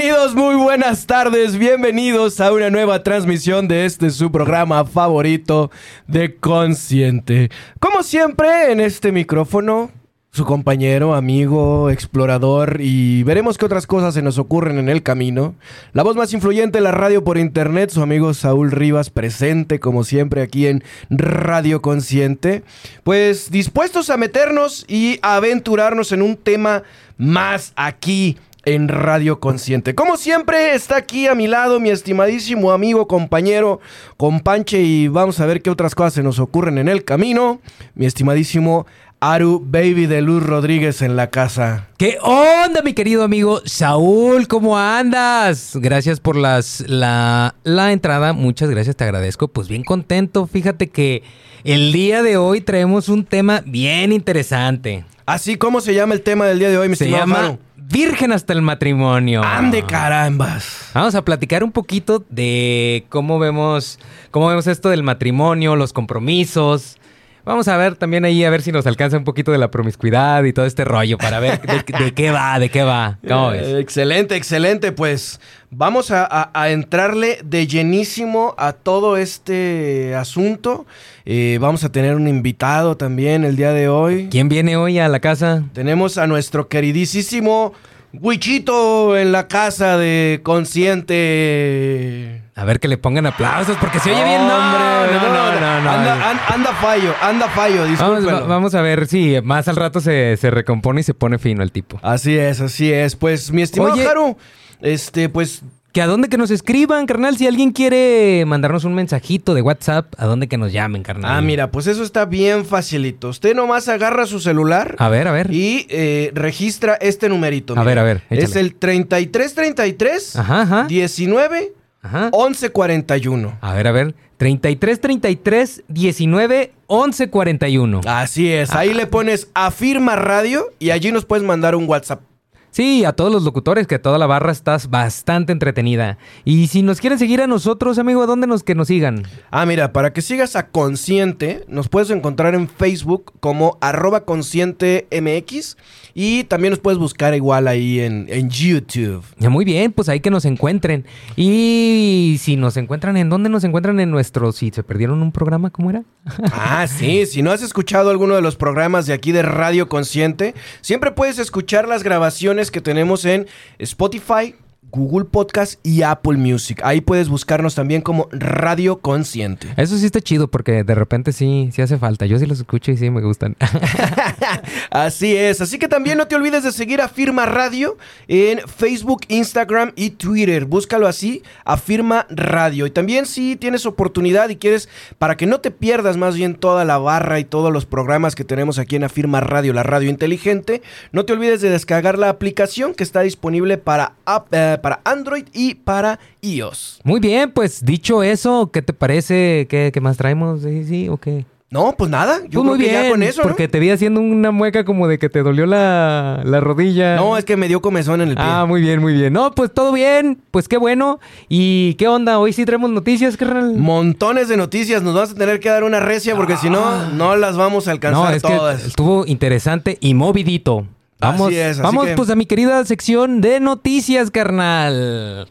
Bienvenidos, muy buenas tardes, bienvenidos a una nueva transmisión de este su programa favorito de Consciente. Como siempre, en este micrófono, su compañero, amigo, explorador y veremos qué otras cosas se nos ocurren en el camino. La voz más influyente de la radio por internet, su amigo Saúl Rivas, presente como siempre aquí en Radio Consciente. Pues dispuestos a meternos y aventurarnos en un tema más aquí en Radio Consciente. Como siempre, está aquí a mi lado mi estimadísimo amigo, compañero, companche, y vamos a ver qué otras cosas se nos ocurren en el camino. Mi estimadísimo Aru Baby de Luz Rodríguez en la casa. ¿Qué onda, mi querido amigo Saúl? ¿Cómo andas? Gracias por las, la, la entrada. Muchas gracias, te agradezco. Pues bien contento. Fíjate que el día de hoy traemos un tema bien interesante. Así como se llama el tema del día de hoy, mi Se estimado llama? Virgen hasta el matrimonio. Ande carambas. Vamos a platicar un poquito de cómo vemos, cómo vemos esto del matrimonio, los compromisos. Vamos a ver también ahí a ver si nos alcanza un poquito de la promiscuidad y todo este rollo para ver de, de qué va, de qué va. ¿Cómo ves? Eh, excelente, excelente. Pues vamos a, a- a entrarle de llenísimo a todo este asunto. Eh, vamos a tener un invitado también el día de hoy. ¿Quién viene hoy a la casa? Tenemos a nuestro queridísimo Wichito en la casa de Consciente. A ver que le pongan aplausos porque se oye bien. No, Hombre, no, no, no, no. Anda, an- anda fallo, anda fallo, Vamos, discúlpenlo. va- vamos a ver si más al rato se, se recompone y se pone fino el tipo. Así es, así es. Pues, mi estimado Oye. Este, pues, Que a dónde que nos escriban, carnal. Si alguien quiere mandarnos un mensajito de WhatsApp, a dónde que nos llamen, carnal. ah, mira, pues eso está bien facilito. Usted nomás agarra su celular A ver, a ver. y eh, registra este numerito. A mira. ver, a ver, Es el 3333 Ajá, ajá. 19 Ajá. 1141. A ver, a ver. 33 33 19 11 41. Así es, ahí le pones afirma radio y allí nos puedes mandar un WhatsApp. Sí, a todos los locutores, que toda la barra estás bastante entretenida. Y si nos quieren seguir a nosotros, amigo, ¿a dónde nos que nos sigan? Ah, mira, para que sigas a Consciente, nos puedes encontrar en Facebook como arroba consciente MX y también nos puedes buscar igual ahí en, en YouTube. Ya, Muy bien, pues ahí que nos encuentren. Y si nos encuentran, ¿en dónde nos encuentran en nuestro? Si se perdieron un programa, ¿cómo era? Ah, sí, si no has escuchado alguno de los programas de aquí de Radio Consciente, siempre puedes escuchar las grabaciones que tenemos en Spotify, Google Podcast y Apple Music. Ahí puedes buscarnos también como Radio Consciente. Eso sí está chido porque de repente sí, sí hace falta. Yo sí los escucho y sí me gustan. Así es, así que también no te olvides de seguir a Firma Radio en Facebook, Instagram y Twitter. Búscalo así, Afirma Radio. Y también si tienes oportunidad y quieres, para que no te pierdas más bien toda la barra y todos los programas que tenemos aquí en Afirma Radio, la radio inteligente, no te olvides de descargar la aplicación que está disponible para, app- eh, para Android y para iOS. Muy bien, pues dicho eso, ¿qué te parece? ¿Qué, qué más traemos? ¿Sí, sí o qué? No, pues nada, yo Pues creo que ya con eso, ¿no? porque te vi haciendo una mueca como de que te dolió la, la rodilla. No, es que me dio comezón en el pie. Ah, muy bien, muy bien. No, pues todo bien, pues qué bueno. ¿Y qué onda? Hoy sí traemos noticias, carnal. Montones de noticias, nos vas a tener que dar una recia porque si no, no las vamos a alcanzar Ah. No, es todas. que estuvo interesante y movidito. Vamos, Así es, así vamos que- pues a mi querida sección de noticias, carnal.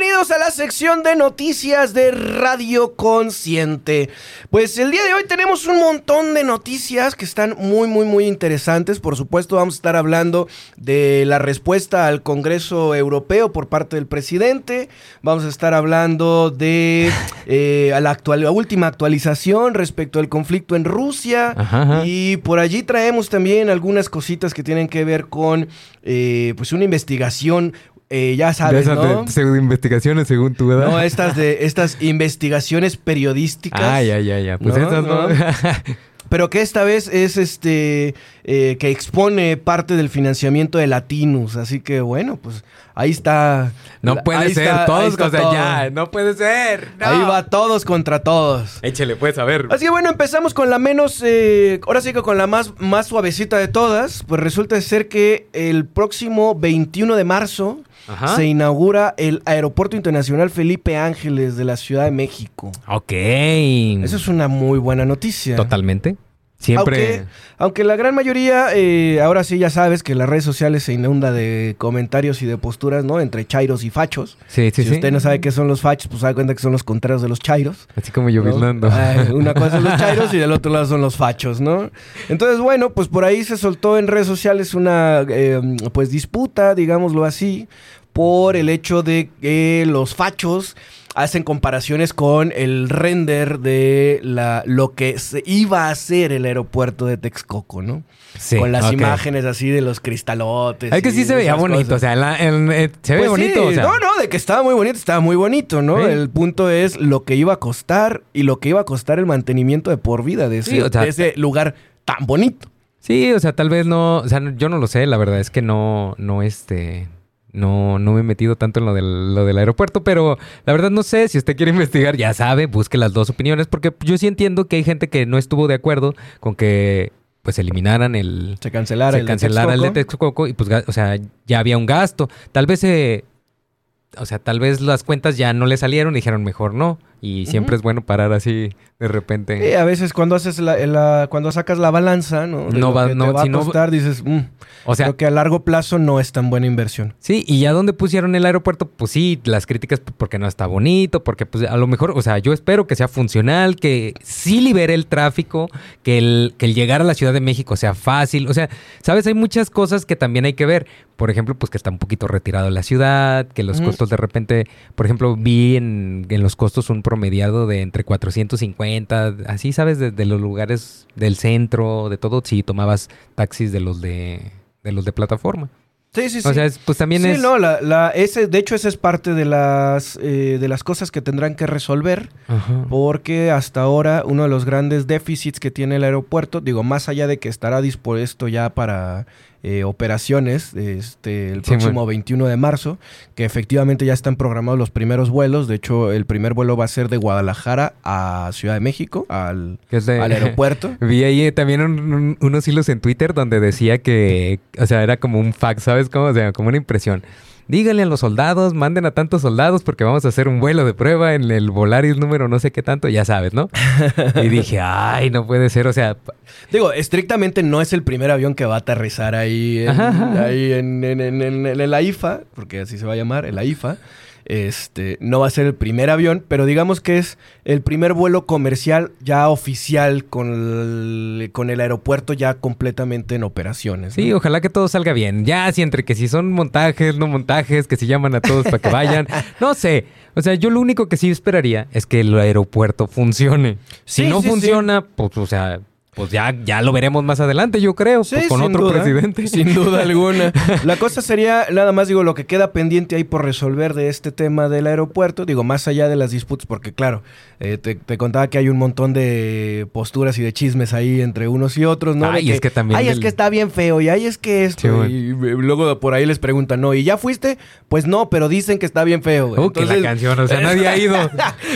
Bienvenidos a la sección de noticias de Radio Consciente. Pues el día de hoy tenemos un montón de noticias que están muy, muy, muy interesantes. Por supuesto, vamos a estar hablando de la respuesta al Congreso Europeo por parte del presidente. Vamos a estar hablando de eh, a la, actual- la última actualización respecto al conflicto en Rusia. Ajá, ajá. Y por allí traemos también algunas cositas que tienen que ver con eh, pues una investigación. Eh, ya sabes, de esas ¿no? de pseudo investigaciones según tu edad. No, estas de estas investigaciones periodísticas. Ah, ya, ya, ya. Pues No, esas no. pero que esta vez es este eh, que expone parte del financiamiento de Latinus. Así que bueno, pues ahí está. No puede ahí ser, está- todos, sea, todo. ya, no puede ser. no. Ahí va todos contra todos. Échele, pues, a ver. Así que bueno, empezamos con la menos, eh, ahora sí que con la más, más suavecita de todas. Pues resulta ser que el próximo 21 de marzo Ajá. se inaugura el Aeropuerto Internacional Felipe Ángeles de la Ciudad de México. Ok. Esa es una muy buena noticia. Totalmente. Siempre. Aunque, aunque la gran mayoría, eh, ahora sí ya sabes que las redes sociales se inunda de comentarios y de posturas, ¿no? Entre chairos y fachos. Sí, sí, si sí. usted no sabe qué son los fachos, pues se da cuenta que son los contrarios de los chairos. Así como yo ¿no? Ay, una cosa son los chairos y del otro lado son los fachos, ¿no? Entonces, bueno, pues por ahí se soltó en redes sociales una, eh, pues, disputa, digámoslo así, por el hecho de que los fachos hacen comparaciones con el render de la, lo que se iba a ser el aeropuerto de Texcoco, ¿no? Sí, con las imágenes así de los cristalotes. Es que sí se veía bonito, cosas. o sea, la- eh, se ve Pues bonito, sí, o sea. No, no, de que estaba muy bonito, estaba muy bonito, ¿no? Sí. El punto es lo que iba a costar y lo que iba a costar el mantenimiento de por vida de ese, Sí, o sea, de ese lugar tan bonito. Sí, o sea, tal vez no, o sea, yo no lo sé, la verdad es que no, no, este, no, no me he metido tanto en lo del, lo del aeropuerto, pero la verdad no sé, si usted quiere investigar, ya sabe, busque las dos opiniones, porque yo sí entiendo que hay gente que no estuvo de acuerdo con que, pues, eliminaran el, Se cancelara se el de cancelara el de Texcoco. Y, pues, o sea, ya había un gasto, tal vez, eh, o sea, tal vez las cuentas ya no le salieron y dijeron mejor no, y siempre es bueno parar así de repente. Sí, a veces cuando haces la, la- cuando sacas la balanza, ¿no? De No va- no, te va si a no- costar, dices, "Mm, o sea, creo que a largo plazo no es tan buena inversión. Sí, y ya donde pusieron el aeropuerto, pues sí, las críticas p- porque no está bonito, porque pues a lo mejor, o sea, yo espero que sea funcional, que sí libere el tráfico, que el, que el llegar a la Ciudad de México sea fácil, o sea, sabes, hay muchas cosas que también hay que ver. Por ejemplo, pues que está un poquito retirado de la ciudad, que los costos de repente, por ejemplo, vi en, en los costos un promediado de entre 450, así, ¿sabes? De, de los lugares del centro, de todo, si tomabas taxis de los de, de los de plataforma. Sí, sí, sí. O sea, es- pues también sí, es... no, la, la- ese, de hecho, esa es parte de las, eh, de las cosas que tendrán que resolver. Ajá. Porque hasta ahora uno de los grandes déficits que tiene el aeropuerto, digo, más allá de que estará dispuesto ya para eh, operaciones este, el próximo bueno. 21 de marzo, que efectivamente ya están programados los primeros vuelos. De hecho, el primer vuelo va a ser de Guadalajara a Ciudad de México, al, de- al aeropuerto. Vi ahí también un- un- unos hilos en Twitter donde decía que, o sea, era como un fax, ¿sabes cómo? O sea, como una impresión. Díganle a los soldados, manden a tantos soldados porque vamos a hacer un vuelo de prueba en el Volaris número no sé qué tanto, ya sabes, ¿no? Y dije, ay, no puede ser, o sea, Digo, estrictamente no es el primer avión que va a aterrizar ahí en, ahí en, en- en- en- en el AIFA, porque así se va a llamar, el AIFA. Este, no va a ser el primer avión, pero digamos que es el primer vuelo comercial ya oficial con el, con el aeropuerto ya completamente en operaciones. ¿no? sí, ojalá que todo salga bien. Ya, si entre que si son montajes, no montajes, que si llaman a todos para que vayan, no sé. O sea, yo lo único que sí esperaría es que el aeropuerto funcione. Si Sí, no sí, sí. funciona, pues, o sea, pues ya, ya lo veremos más adelante, yo creo, Sí, pues, con otro duda, presidente. Sin duda alguna. La cosa sería, nada más digo, lo que queda pendiente ahí por resolver de este tema del aeropuerto, digo, más allá de las disputas, porque claro, eh, te, te contaba que hay un montón de posturas y de chismes ahí entre unos y otros, ¿no? De Ay, es que también Ay, es que está bien feo, y ay, es que esto. Sí, y luego por ahí les preguntan, ¿no? ¿Y ya fuiste? Pues no, pero dicen que está bien feo. Uh, que la canción, o sea, nadie ha ido.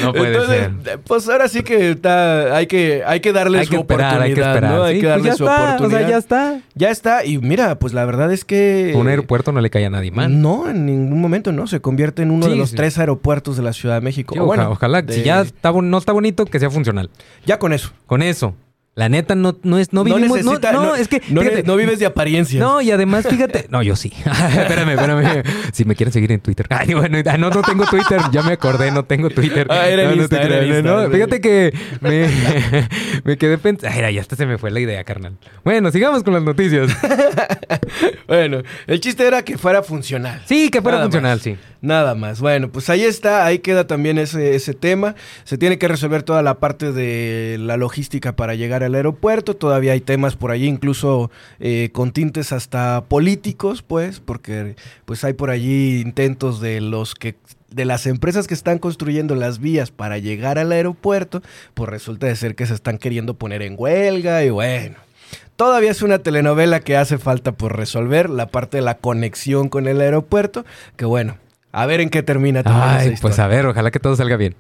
No puede Entonces, ser. Pues ahora sí que está, hay que, hay que darle Hay su que esperar, hay que esperar. ¿no? Hay Sí, que pues darle ya su está, oportunidad. O sea, ya está. Ya está, y mira, pues la verdad es que... Un aeropuerto no le cae a nadie mal. No, en ningún momento, ¿no? Se convierte en uno Sí, de los sí. tres aeropuertos de la Ciudad de México. O bueno, ojalá, de- si ya está, no está bonito, que sea funcional. Ya con eso. Con eso. La neta, no, no es, no vivimos. No, necesita- no, es que. No, ne- fíjate, no vives de apariencias. No, y además, fíjate. No, yo sí. espérame, espérame. Si me quieren seguir en Twitter. Ay, bueno, ah, no, no tengo Twitter. Ya me acordé, no tengo Twitter. Ah, era no, Insta, era Insta, sí. Fíjate que me, me quedé pensando. Ay, ya hasta se me fue la idea, carnal. Bueno, sigamos con las noticias. Bueno, el chiste era que fuera funcional. Sí, que fuera Nada funcional, más. sí. Nada más. Bueno, pues ahí está, ahí queda también ese, ese tema. Se tiene que resolver toda la parte de la logística para llegar al aeropuerto. Todavía hay temas por allí, incluso eh, con tintes hasta políticos, pues, porque pues hay por allí intentos de los que de las empresas que están construyendo las vías para llegar al aeropuerto, pues resulta de ser que se están queriendo poner en huelga y bueno. Todavía es una telenovela que hace falta por resolver, la parte de la conexión con el aeropuerto, que bueno, a ver en qué termina Ay, pues a ver, ojalá que todo salga bien.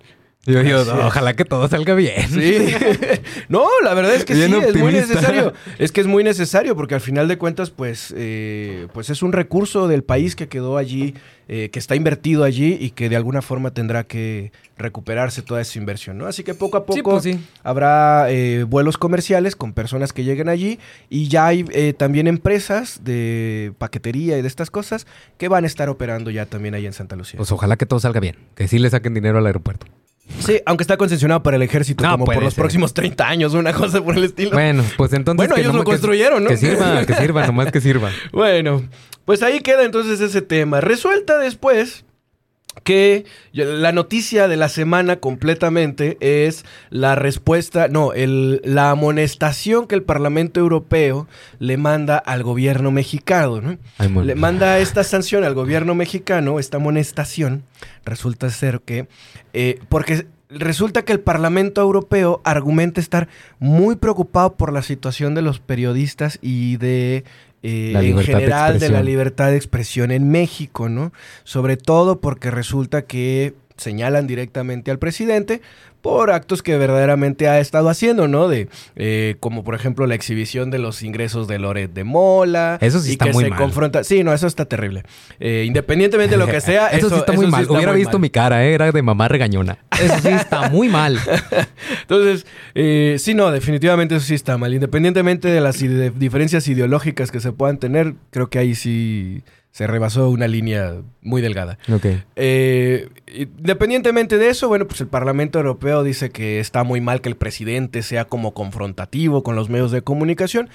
Yo, yo ojalá que todo salga bien. Sí. no, la verdad es que sí, es muy necesario. Es que es muy necesario porque al final de cuentas, pues, eh, pues es un recurso del país que quedó allí, eh, que está invertido allí y que de alguna forma tendrá que recuperarse toda esa inversión, ¿no? Así que poco a poco pues habrá eh, vuelos comerciales con personas que lleguen allí y ya hay también empresas de paquetería y de estas cosas que van a estar operando ya también ahí en Santa Lucía. Pues ojalá que todo salga bien, que sí le saquen dinero al aeropuerto. Sí, aunque está concesionado para el ejército como por los próximos 30 años, una cosa por el estilo. Bueno, pues entonces. Bueno, ellos lo construyeron, ¿no? Que sirva, que sirva, nomás que sirva. Bueno, pues ahí queda entonces ese tema. Resuelta después que la noticia de la semana completamente es la respuesta, no, el, la amonestación que el Parlamento Europeo le manda al gobierno mexicano, ¿no? le manda esta sanción al gobierno mexicano, esta amonestación, resulta ser que, eh, porque resulta que el Parlamento Europeo argumenta estar muy preocupado por la situación de los periodistas y de eh, en general de, la libertad de expresión en México, ¿no? Sobre todo porque resulta que señalan directamente al presidente por actos que verdaderamente ha estado haciendo, ¿no? De eh, como por ejemplo la exhibición de los ingresos de Loret de Mola. Eso sí y está que muy se confronta. Sí, no, eso está terrible. Eh, independientemente de lo que sea, eso, sí está muy mal. Hubiera visto mi cara, ¿eh? era de mamá regañona. Eso sí está muy mal. Entonces, eh, sí, no, definitivamente eso sí está mal. Independientemente de las diferencias ideológicas que se puedan tener, creo que ahí sí se rebasó una línea muy delgada. Eh, independientemente de eso, bueno, pues el Parlamento Europeo dice que está muy mal que el presidente sea como confrontativo con los medios de comunicación.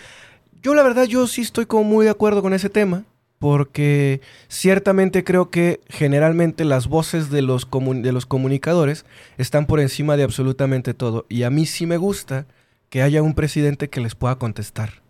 Yo la verdad, yo sí estoy como muy de acuerdo con ese tema, porque ciertamente creo que generalmente las voces de los, de los comunicadores están por encima de absolutamente todo. Y a mí sí me gusta que haya un presidente que les pueda contestar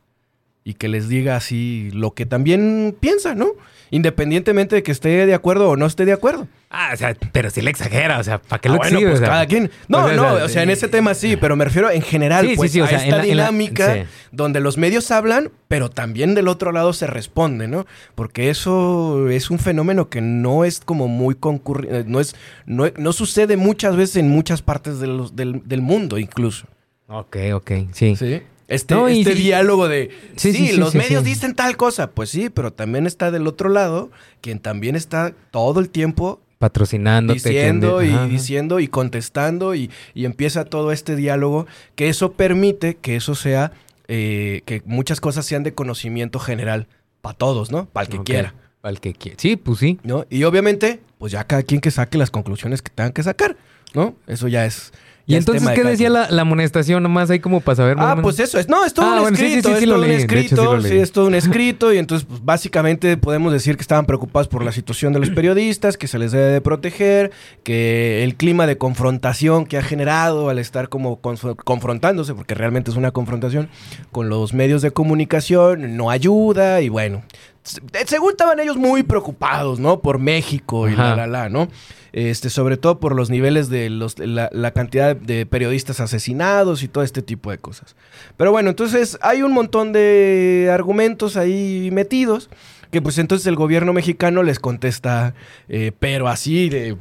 y que les diga así lo que también piensa, ¿no? Independientemente de que esté de acuerdo o no esté de acuerdo. Ah, o sea, pero si le exagera, o sea, ¿para qué lo ah, bueno, pues cada quien. No, pues, no, o sea, en ese tema sí, pero me refiero en general, pues, a esta dinámica donde los medios hablan, pero también del otro lado se responde, ¿no? Porque eso es un fenómeno que no es como muy concurrido, eh, no es, no, no, sucede muchas veces en muchas partes de los, del, del mundo, incluso. Ok, ok, sí. Sí. Este, este diálogo de, sí, los medios dicen tal cosa, pues sí, pero también está del otro lado quien también está todo el tiempo patrocinando, diciendo y diciendo y contestando y, empieza todo este diálogo que eso permite que eso sea, eh, que muchas cosas sean de conocimiento general para todos, ¿no? Para el que quiera. Para el que quiera. Sí, pues sí. ¿No? Y obviamente, pues ya cada quien que saque las conclusiones que tengan que sacar, ¿no? Eso ya es ¿Y entonces qué decía la, amonestación? Nomás ahí como para saber. Ah, pues eso es. No, es todo ah, un escrito. es todo un escrito. Sí, es todo un escrito. Y entonces, pues, básicamente podemos decir que estaban preocupados por la situación de los periodistas, que se les debe de proteger, que el clima de confrontación que ha generado al estar como confrontándose, porque realmente es una confrontación con los medios de comunicación, no ayuda. Y bueno, según estaban ellos muy preocupados, ¿no? Por México y la, la, la, ¿no? Este, sobre todo por los niveles de los, la, cantidad de periodistas asesinados y todo este tipo de cosas. Pero bueno, entonces hay un montón de argumentos ahí metidos que pues entonces el gobierno mexicano les contesta, eh, pero así de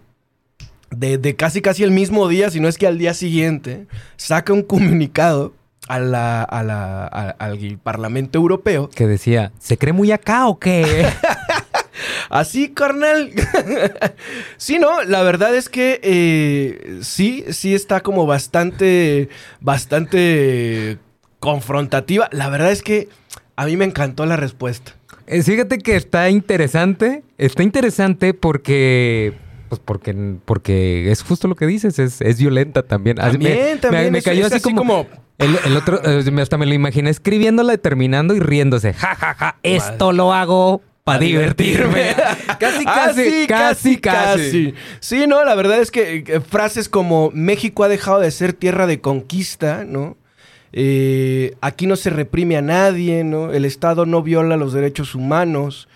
de, casi casi el mismo día, si no es que al día siguiente, saca un comunicado a la, a la, al Parlamento Europeo. Que decía, ¿se cree muy acá o qué? Así, carnal. sí, no, la verdad es que eh, sí, sí está como bastante, bastante confrontativa. La verdad es que a mí me encantó la respuesta. Eh, fíjate que está interesante, está interesante porque pues porque, porque es justo lo que dices, es, es violenta también. También, también. Me, cayó así, como, El, otro, eh, hasta me lo imaginé escribiéndola, terminando y riéndose. Ja, ja, ja, esto lo hago para divertirme. casi, casi, casi, casi, Sí, no, la verdad es que eh, frases como México ha dejado de ser tierra de conquista, ¿no? Eh, aquí no se reprime a nadie, ¿no? El Estado no viola los derechos humanos.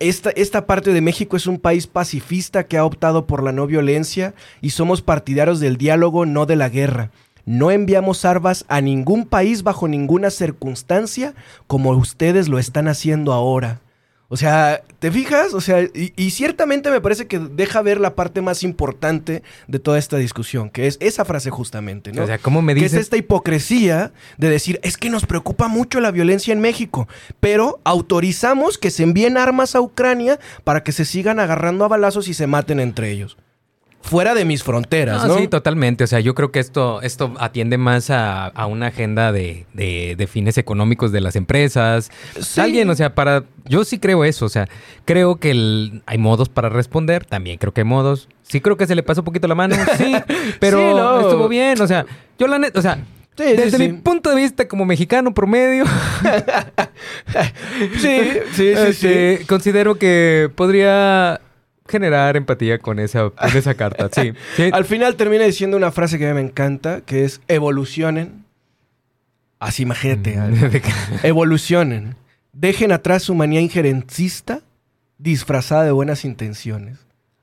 esta, esta parte de México es un país pacifista que ha optado por la no violencia y somos partidarios del diálogo, no de la guerra. No enviamos armas a ningún país bajo ninguna circunstancia como ustedes lo están haciendo ahora. O sea, ¿te fijas? O sea, y, y, ciertamente me parece que deja ver la parte más importante de toda esta discusión, que es esa frase justamente, ¿no? O sea, ¿cómo me Que dices? es esta hipocresía de decir, es que nos preocupa mucho la violencia en México, pero autorizamos que se envíen armas a Ucrania para que se sigan agarrando a balazos y se maten entre ellos. Fuera de mis fronteras, No, ¿no? Sí, totalmente. O sea, yo creo que esto, esto atiende más a, a una agenda de, de- de fines económicos de las empresas. Sí. Alguien, o sea, para... Yo sí creo eso. O sea, creo que el- hay modos para responder. También creo que hay modos. Sí creo que se le pasó un poquito la mano. Sí, pero Sí, no. estuvo bien. O sea, yo la neta... O sea... Sí, desde sí. mi punto de vista como mexicano promedio, Sí, sí, sí, sí. este, considero que podría generar empatía con esa, con esa carta. Sí, sí. Al final termina diciendo una frase que a mí me encanta, que es evolucionen. Así imagínate. Mm. evolucionen. Dejen atrás su manía injerencista disfrazada de buenas intenciones.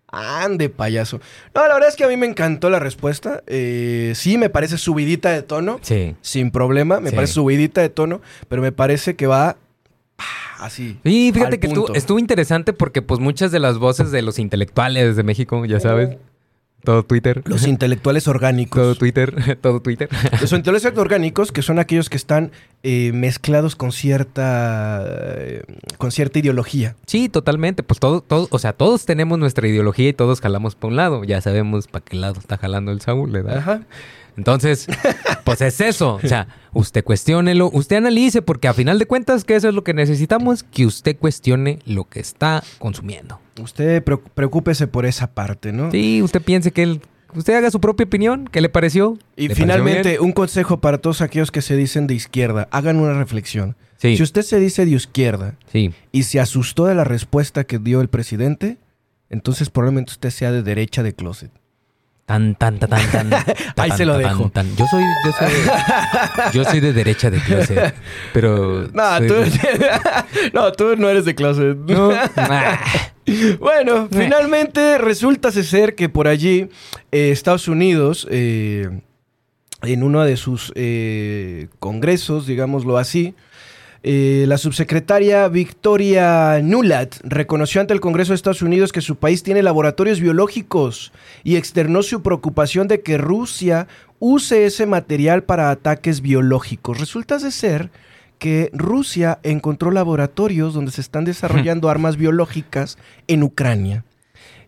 Ande, payaso. No, la verdad es que a mí me encantó la respuesta. Eh, sí, me parece subidita de tono. sí. Sin problema, me Sí. parece subidita de tono, pero me parece que va así. Sí, fíjate que estuvo interesante porque pues muchas de las voces de los intelectuales de México, ya sabes, todo Twitter, Los intelectuales orgánicos. todo Twitter, todo Twitter. Los intelectuales orgánicos, que son aquellos que están eh, mezclados con cierta, eh, con cierta ideología. Sí, totalmente, pues todo, todo, o sea, todos tenemos nuestra ideología y todos jalamos para un lado, ya sabemos para qué lado está jalando el Saúl, ¿verdad? Ajá. Entonces, pues es eso, o sea, usted cuestiónelo, usted analice, porque a final de cuentas que eso es lo que necesitamos, que usted cuestione lo que está consumiendo. Usted preo- preocúpese por esa parte, ¿no? Sí, usted piense que él, usted haga su propia opinión, ¿qué le pareció? Y ¿Le pareció finalmente, un consejo para todos aquellos que se dicen de izquierda. Hagan una reflexión. Sí. Si usted se dice de izquierda Sí. y se asustó de la respuesta que dio el presidente, entonces probablemente usted sea de derecha de closet. Tan, tan, tan, tan, tan. Ahí tan, se lo tan, dejo. tan. Yo soy, yo soy, yo soy de derecha de clase, pero. No, tú, de- no, tú no eres de closet. No. Bueno, finalmente resulta ser que por allí eh, Estados Unidos, eh, en uno de sus eh, congresos, digámoslo así, eh, la subsecretaria Victoria Nuland reconoció ante el Congreso de Estados Unidos que su país tiene laboratorios biológicos y externó su preocupación de que Rusia use ese material para ataques biológicos. Resulta de ser que Rusia encontró laboratorios donde se están desarrollando armas biológicas en Ucrania.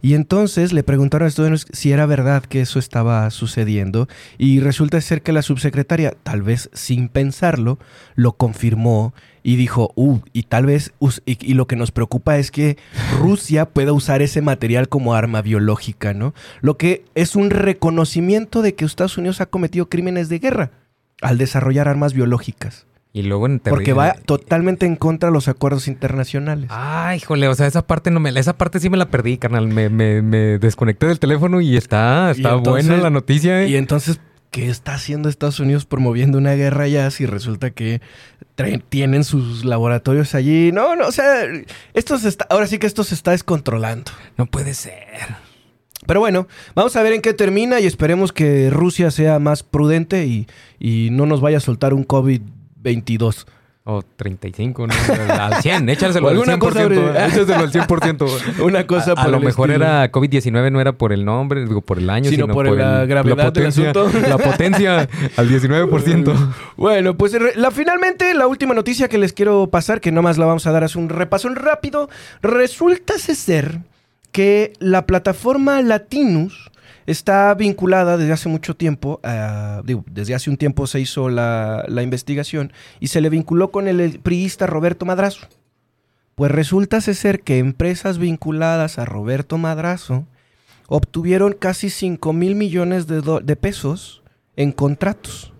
Y entonces le preguntaron a Unidos si era verdad que eso estaba sucediendo. Y resulta ser que la subsecretaria, tal vez sin pensarlo, lo confirmó y dijo, uh, y tal vez, y lo que nos preocupa es que Rusia pueda usar ese material como arma biológica, ¿no? Lo que es un reconocimiento de que Estados Unidos ha cometido crímenes de guerra al desarrollar armas biológicas. Y luego en Porque va totalmente en contra de los acuerdos internacionales. Ay, híjole, o sea, esa parte no me, esa parte sí me la perdí, carnal. Me, me, me desconecté del teléfono y está, está entonces- buena la noticia. ¿eh? Y entonces, ¿qué está haciendo Estados Unidos promoviendo una guerra allá si resulta que traen- tienen sus laboratorios allí? No, no, o sea, esto se está, ahora sí que esto se está descontrolando. No puede ser. Pero bueno, vamos a ver en qué termina y esperemos que Rusia sea más prudente y, y no nos vaya a soltar un COVID-22. O 35, ¿no? Al 100, échaselo O al alguna 100%. cosa Échaselo al 100%. Una cosa a, a por lo el mejor estilo. era COVID-19, no era por el nombre, digo, por el año, Sino sino, por la el- gravedad del potencia, asunto. La potencia al 19%. Bueno, pues la, finalmente la última noticia que les quiero pasar, que nomás la vamos a dar es un repasón rápido, resulta ser que la plataforma Latinus está vinculada desde hace mucho tiempo, a- digo, desde hace un tiempo se hizo la, investigación y se le vinculó con el priista Roberto Madrazo. Pues resulta ser que empresas vinculadas a Roberto Madrazo obtuvieron casi 5 mil millones de pesos en contratos.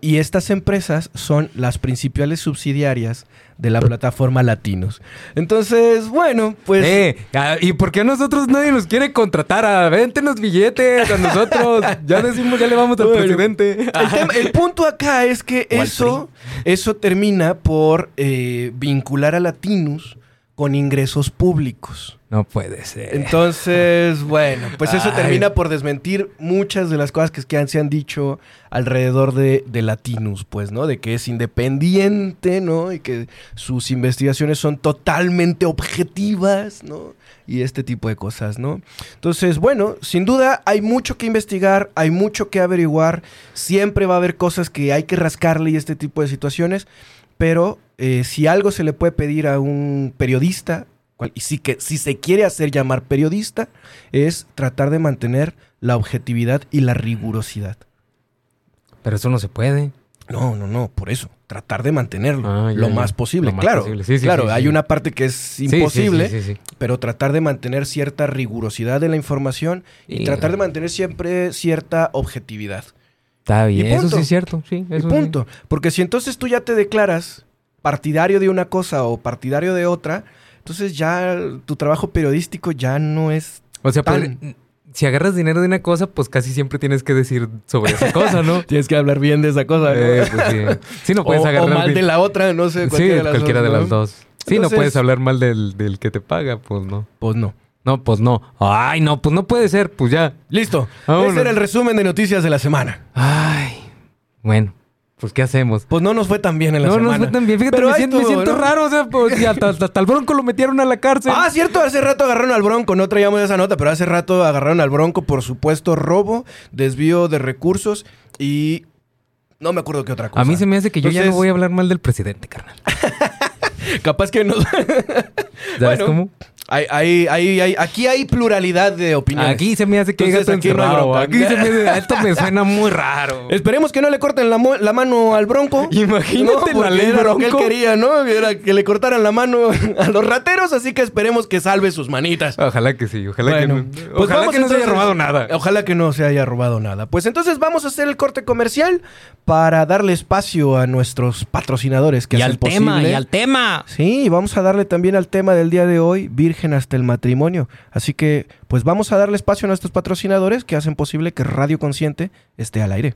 Y estas empresas son las principales subsidiarias de la plataforma Latinos. Entonces, bueno, pues... Eh, ah, ¿y por qué a nosotros nadie nos quiere contratar? A véntenos billetes a nosotros. Ya decimos, ya le vamos al Bueno, presidente. El, tema- el punto acá es que eso, eso termina por eh, vincular a Latinus con ingresos públicos. No puede ser. Entonces, bueno, pues eso Ay. termina por desmentir muchas de las cosas que, que han- se han dicho alrededor de, de Latinus, pues, ¿no? De que es independiente, ¿no? Y que sus investigaciones son totalmente objetivas, ¿no? Y este tipo de cosas, ¿no? Entonces, bueno, sin duda hay mucho que investigar, hay mucho que averiguar, siempre va a haber cosas que hay que rascarle y este tipo de situaciones, pero eh, si algo se le puede pedir a un periodista, cual- y que si se quiere hacer llamar periodista, es tratar de mantener la objetividad y la rigurosidad. Pero eso no se puede. No, no, no, por eso. Tratar de mantenerlo Ah, ya, lo ya. más posible. Lo más claro, posible. Sí, sí, claro, sí, hay una parte que es imposible, pero tratar de mantener cierta rigurosidad de la información y Y- tratar de mantener siempre cierta objetividad. Está bien. Eso punto. sí es cierto. Sí, Y eso sí. punto. Porque si entonces tú ya te declaras partidario de una cosa o partidario de otra, entonces ya tu trabajo periodístico ya no es... O sea, Tan- si agarras dinero de una cosa, pues casi siempre tienes que decir sobre esa cosa, ¿no? Tienes que hablar bien de esa cosa. ¿no? Eh, pues sí. Sí, no puedes o, o agarrar. mal bien- de la otra, no sé. Sí, cualquiera de las cualquiera dos, de ¿no? las dos. Sí, Entonces- no puedes hablar mal del, del que te paga, pues no. Pues no. No, pues no. Ay, no, pues no puede ser, pues ya. Listo. Vámonos. Ese era el resumen de noticias de la semana. Ay, bueno, pues ¿qué hacemos? Pues no nos fue tan bien en la No, semana. no fue tan bien. Fíjate, Pero me siento, me estuvo, siento ¿no? raro. O sea, pues, hasta, el bronco lo metieron a la cárcel. Ah, cierto, hace rato agarraron al Bronco, no traíamos esa nota, pero hace rato agarraron al Bronco por supuesto robo, desvío de recursos y no me acuerdo qué otra cosa. a mí se me hace que yo ya no voy a hablar mal del presidente, carnal. Capaz que no. ¿Sabes Bueno, cómo? Hay, hay- hay- aquí hay pluralidad de opiniones. Aquí se me hace que Entonces, aquí no. Aquí se me hace... Esto me suena muy raro. Esperemos que no le corten la, la mano al Bronco. Imagínate No, la ley era lo que él Bronco. quería, ¿no? Era que le cortaran la mano a los rateros, así que esperemos que salve sus manitas. Ojalá que sí, ojalá Bueno, que no, pues ojalá vamos que no se haya robado nada. Ojalá que no se haya robado nada. Pues entonces vamos a hacer el corte comercial para darle espacio a nuestros patrocinadores que y hacen al tema, posible. y al tema. Sí, vamos a darle también al tema del día de hoy, Virgen hasta el matrimonio. Así que, pues vamos a darle espacio a nuestros patrocinadores que hacen posible que Radio Consciente esté al aire.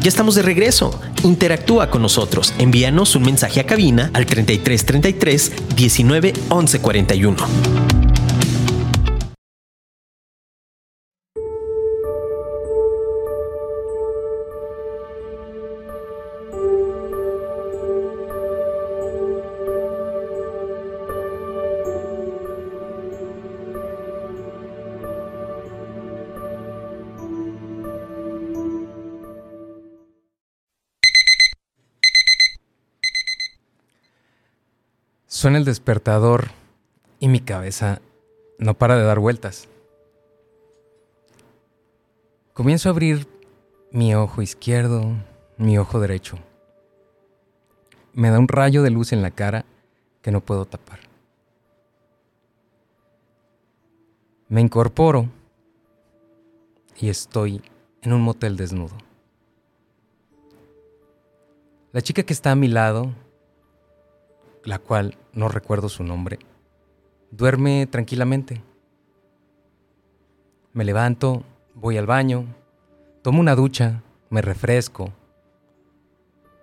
Ya estamos de regreso. Interactúa con nosotros. Envíanos un mensaje a cabina al 3333 19 11 41. Suena el despertador y mi cabeza no para de dar vueltas. Comienzo a abrir mi ojo izquierdo, mi ojo derecho. Me da un rayo de luz en la cara que no puedo tapar. Me incorporo y estoy en un motel desnudo. La chica que está a mi lado la cual no recuerdo su nombre, duerme tranquilamente. Me levanto, voy al baño, tomo una ducha, me refresco,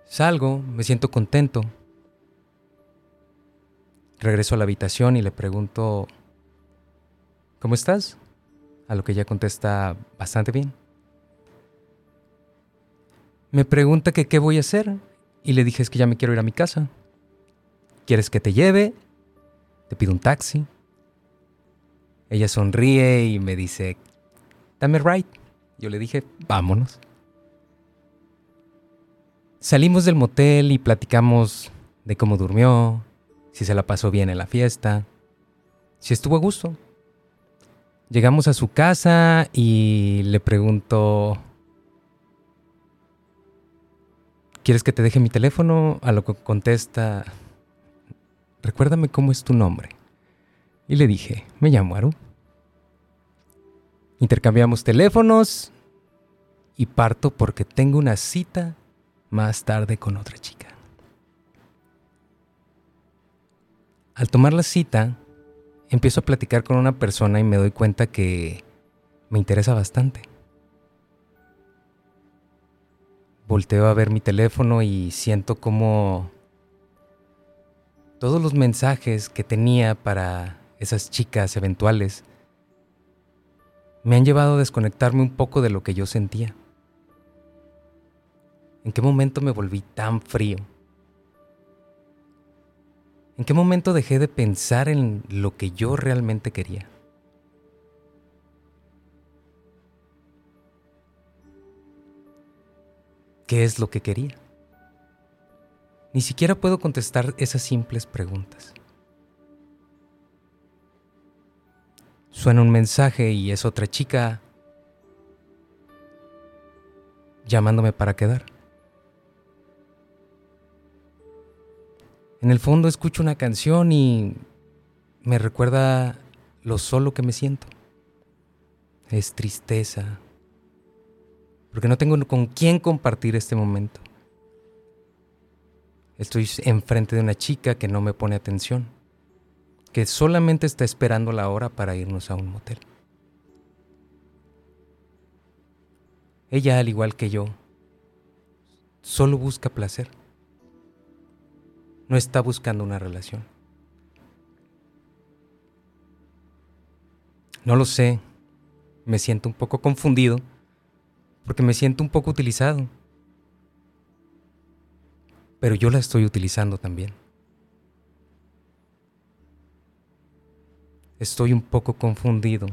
salgo, me siento contento. Regreso a la habitación y le pregunto, ¿cómo estás? A lo que ella contesta bastante bien. Me pregunta que qué voy a hacer y le dije es que ya me quiero ir a mi casa. ¿Quieres que te lleve? Te pido un taxi. Ella sonríe y me dice, dame right. Yo le dije, vámonos. Salimos del motel y platicamos de cómo durmió, si se la pasó bien en la fiesta, si estuvo a gusto. Llegamos a su casa y le pregunto, ¿quieres que te deje mi teléfono? A lo que contesta, recuérdame cómo es tu nombre. Y le dije, me llamo Aru. Intercambiamos teléfonos y parto porque tengo una cita más tarde con otra chica. Al tomar la cita, empiezo a platicar con una persona y me doy cuenta que me interesa bastante. Volteo a ver mi teléfono y siento como todos los mensajes que tenía para esas chicas eventuales me han llevado a desconectarme un poco de lo que yo sentía. ¿En qué momento me volví tan frío? ¿En qué momento dejé de pensar en lo que yo realmente quería? ¿Qué es lo que quería? Ni siquiera puedo contestar esas simples preguntas. Suena un mensaje y es otra chica llamándome para quedar. En el fondo escucho una canción y me recuerda lo solo que me siento. Es tristeza, porque no tengo con quién compartir este momento. Estoy enfrente de una chica que no me pone atención, que solamente está esperando la hora para irnos a un motel. Ella, al igual que yo, solo busca placer. No está buscando una relación. No lo sé. Me siento un poco confundido porque me siento un poco utilizado. Pero yo la estoy utilizando también. Estoy un poco confundido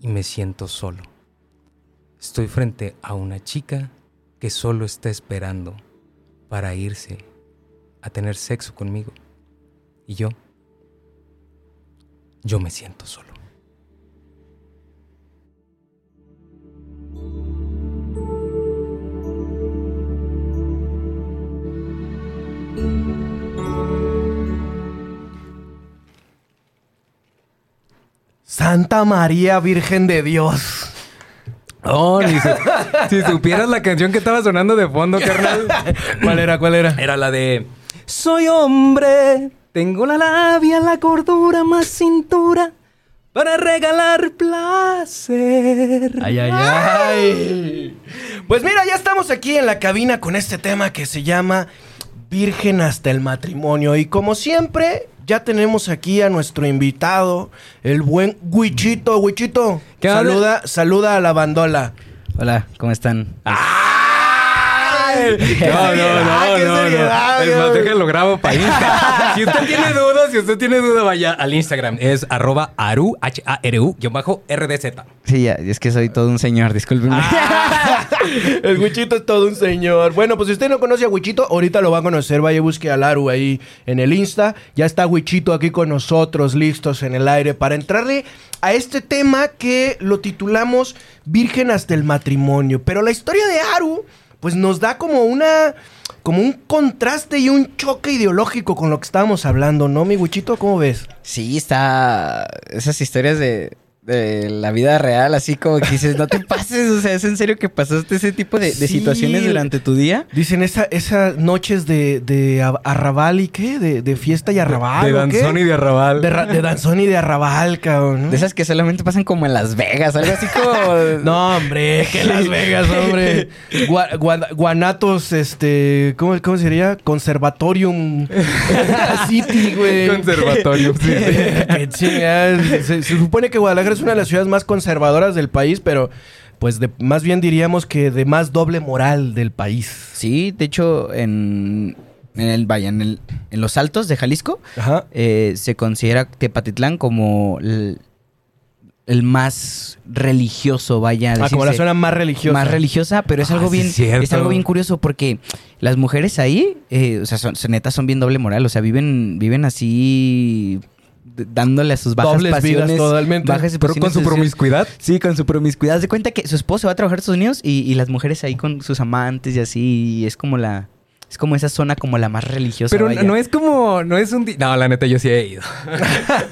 y me siento solo. Estoy frente a una chica que solo está esperando para irse a tener sexo conmigo. Y yo, yo me siento solo. Santa María Virgen de Dios. Oh, ni si supieras la canción que estaba sonando de fondo, carnal. ¿Cuál era? ¿Cuál era? Era la de Soy hombre, tengo la labia, la cordura más cintura para regalar placer. Ay, ay, ay. Pues mira, ya estamos aquí en la cabina con este tema que se llama Virgen hasta el matrimonio. Y como siempre, ya tenemos aquí a nuestro invitado, el buen Huichito. Huichito, saluda, saluda a la bandola. Hola, ¿cómo están? ¡Ay! ¡Qué No, no, no, qué no, no. más, güey! déjenlo grabo para Insta. Si usted tiene dudas, si usted tiene duda, vaya al Instagram. Es arroba aru, H-A-R-U, guion bajo RDZ. Sí, ya, es que soy todo un señor, discúlpenme. El Huichito es todo un señor. Bueno, pues si usted no conoce a Huichito, ahorita lo va a conocer. Vaya, busque a Laru ahí en el Insta. Ya está Huichito aquí con nosotros, listos en el aire, para entrarle a este tema que lo titulamos Virgen hasta el matrimonio. Pero la historia de Aru, pues nos da como una. como un contraste y un choque ideológico con lo que estábamos hablando, ¿no, mi Huichito? ¿Cómo ves? Sí, está. Esas historias de, de la vida real, así como que dices, no te pases. O sea, ¿es en serio que pasaste ese tipo de, de Sí. situaciones durante tu día? Dicen esa, esas noches de, de arrabal y qué? De, de fiesta y arrabal. de danzón y de arrabal. De, danzón y de arrabal, cabrón. ¿no? De esas que solamente pasan como en Las Vegas, algo así como. No, hombre, que Las Vegas, hombre. Gua- gua- guanatos, este, ¿cómo, ¿cómo sería? Conservatorium City, güey. Conservatorio. sí, sí. Se, se supone que Guadalajara es una de las ciudades más conservadoras del país, pero pues de, más bien diríamos que de más doble moral del país. Sí, de hecho, en. En el, vaya, en, el, en los altos de Jalisco, eh, se considera Tepatitlán como el, el más religioso, vaya. Ah, como la zona más religiosa. más religiosa, pero es Ah, algo sí bien, es algo bien curioso porque las mujeres ahí, eh, o sea, son, son- neta son bien doble moral, o sea, viven, viven así dándole a sus bajas Dobles vidas pasiones, totalmente. bajas Pero con su promiscuidad. Sí, con su promiscuidad. Haz de cuenta que su esposo va a trabajar a Estados Unidos y, y las mujeres ahí con sus amantes y así, y es como la, es como esa zona como la más religiosa. Pero vaya. no es como, no es un... di- No, la neta, yo sí he ido.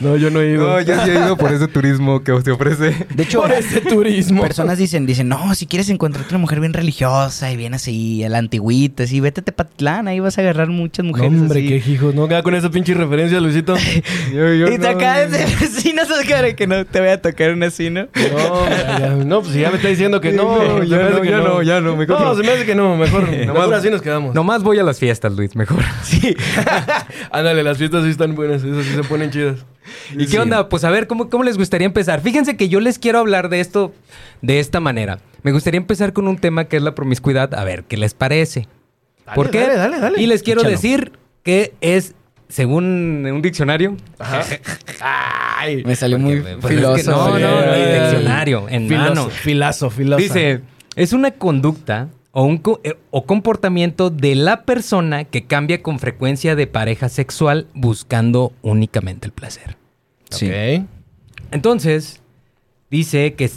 No, yo no he ido. No, yo sí he ido por ese turismo que se ofrece. De hecho, Por ese turismo. personas dicen, dicen, no, si quieres encontrarte una mujer bien religiosa y bien así, a la antigüita, así, vete a Tepatitlán, ahí vas a agarrar muchas No, mujeres hombre, así. qué hijos. No, queda con esa pinche referencia, Luisito. Yo, yo Y te no- acabas de vecinos, Oscar, que no te voy a tocar una así, ¿no? No, ya, No, pues ya me está diciendo que no. No, ya me no, ya no, ya no, mejor No, no. se me hace que no, mejor. mejor así nos quedamos. Nomás voy a las fiestas, Luis, mejor. Sí. Ándale, las fiestas sí están buenas, esas sí se ponen chidas. ¿Y qué onda? Pues a ver, ¿cómo, ¿cómo les gustaría empezar? Fíjense que yo les quiero hablar de esto de esta manera. Me gustaría empezar con un tema que es la promiscuidad. A ver, ¿qué les parece? Dale, ¿Por qué? dale, dale, dale. Y les quiero Échalo. decir que es, según un diccionario... Ajá. Ay. Me salió muy Pues es que filoso. no, no, no, diccionario, en Filoso, mano. Filazo, filoso. Dice, es una conducta o, un co- eh, o comportamiento de la persona que cambia con frecuencia de pareja sexual buscando únicamente el placer. Sí. Entonces, dice que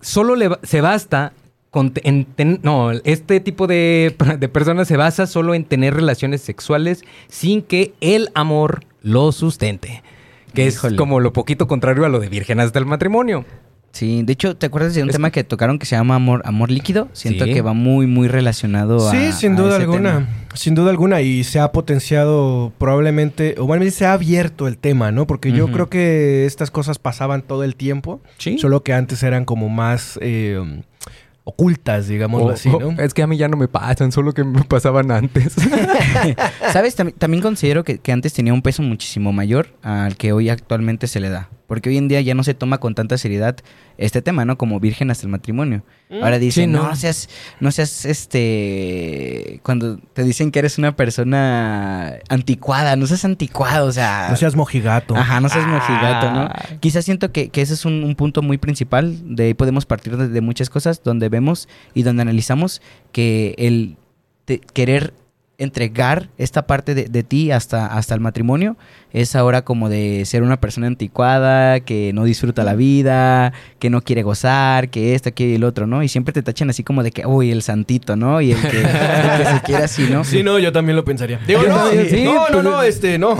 solo le se basta con... te- en ten- no, este tipo de, de personas se basa solo en tener relaciones sexuales sin que el amor lo sustente. Que Híjole. es como lo poquito contrario a lo de virgen hasta el matrimonio. Sí, de hecho, ¿te acuerdas de un Es tema que tocaron que se llama amor, amor líquido? Siento Sí. que va muy, muy relacionado a. Sí, sin a duda ese alguna. tema. Sin duda alguna. Y se ha potenciado probablemente, o bueno, se ha abierto el tema, ¿no? Porque yo creo que estas cosas pasaban todo el tiempo. Sí. Solo que antes eran como más eh, ocultas, digámoslo así, ¿no? es que a mí ya no me pasan, solo que me pasaban antes. ¿Sabes? Tam- también considero que, que antes tenía un peso muchísimo mayor al que hoy actualmente se le da. Porque hoy en día ya no se toma con tanta seriedad este tema, ¿no? Como virgen hasta el matrimonio. Ahora dicen, Sí, no. ¿no? seas, no seas, este... Cuando te dicen que eres una persona anticuada, no seas anticuado, o sea... No seas mojigato. Ajá, no seas mojigato, ¿no? Ah. Quizás siento que, que ese es un, un punto muy principal. De ahí podemos partir de, de muchas cosas donde vemos y donde analizamos que el te- querer entregar esta parte de, de ti hasta, hasta el matrimonio es ahora como de ser una persona anticuada, que no disfruta la vida, que no quiere gozar, que esto, que el otro, ¿no? Y siempre te tachan así como de que, uy, el santito, ¿no? Y el que, el que se quiere así, ¿no? Sí, no, yo también lo pensaría. Digo, no, sí, no, no, pues- no, este, no.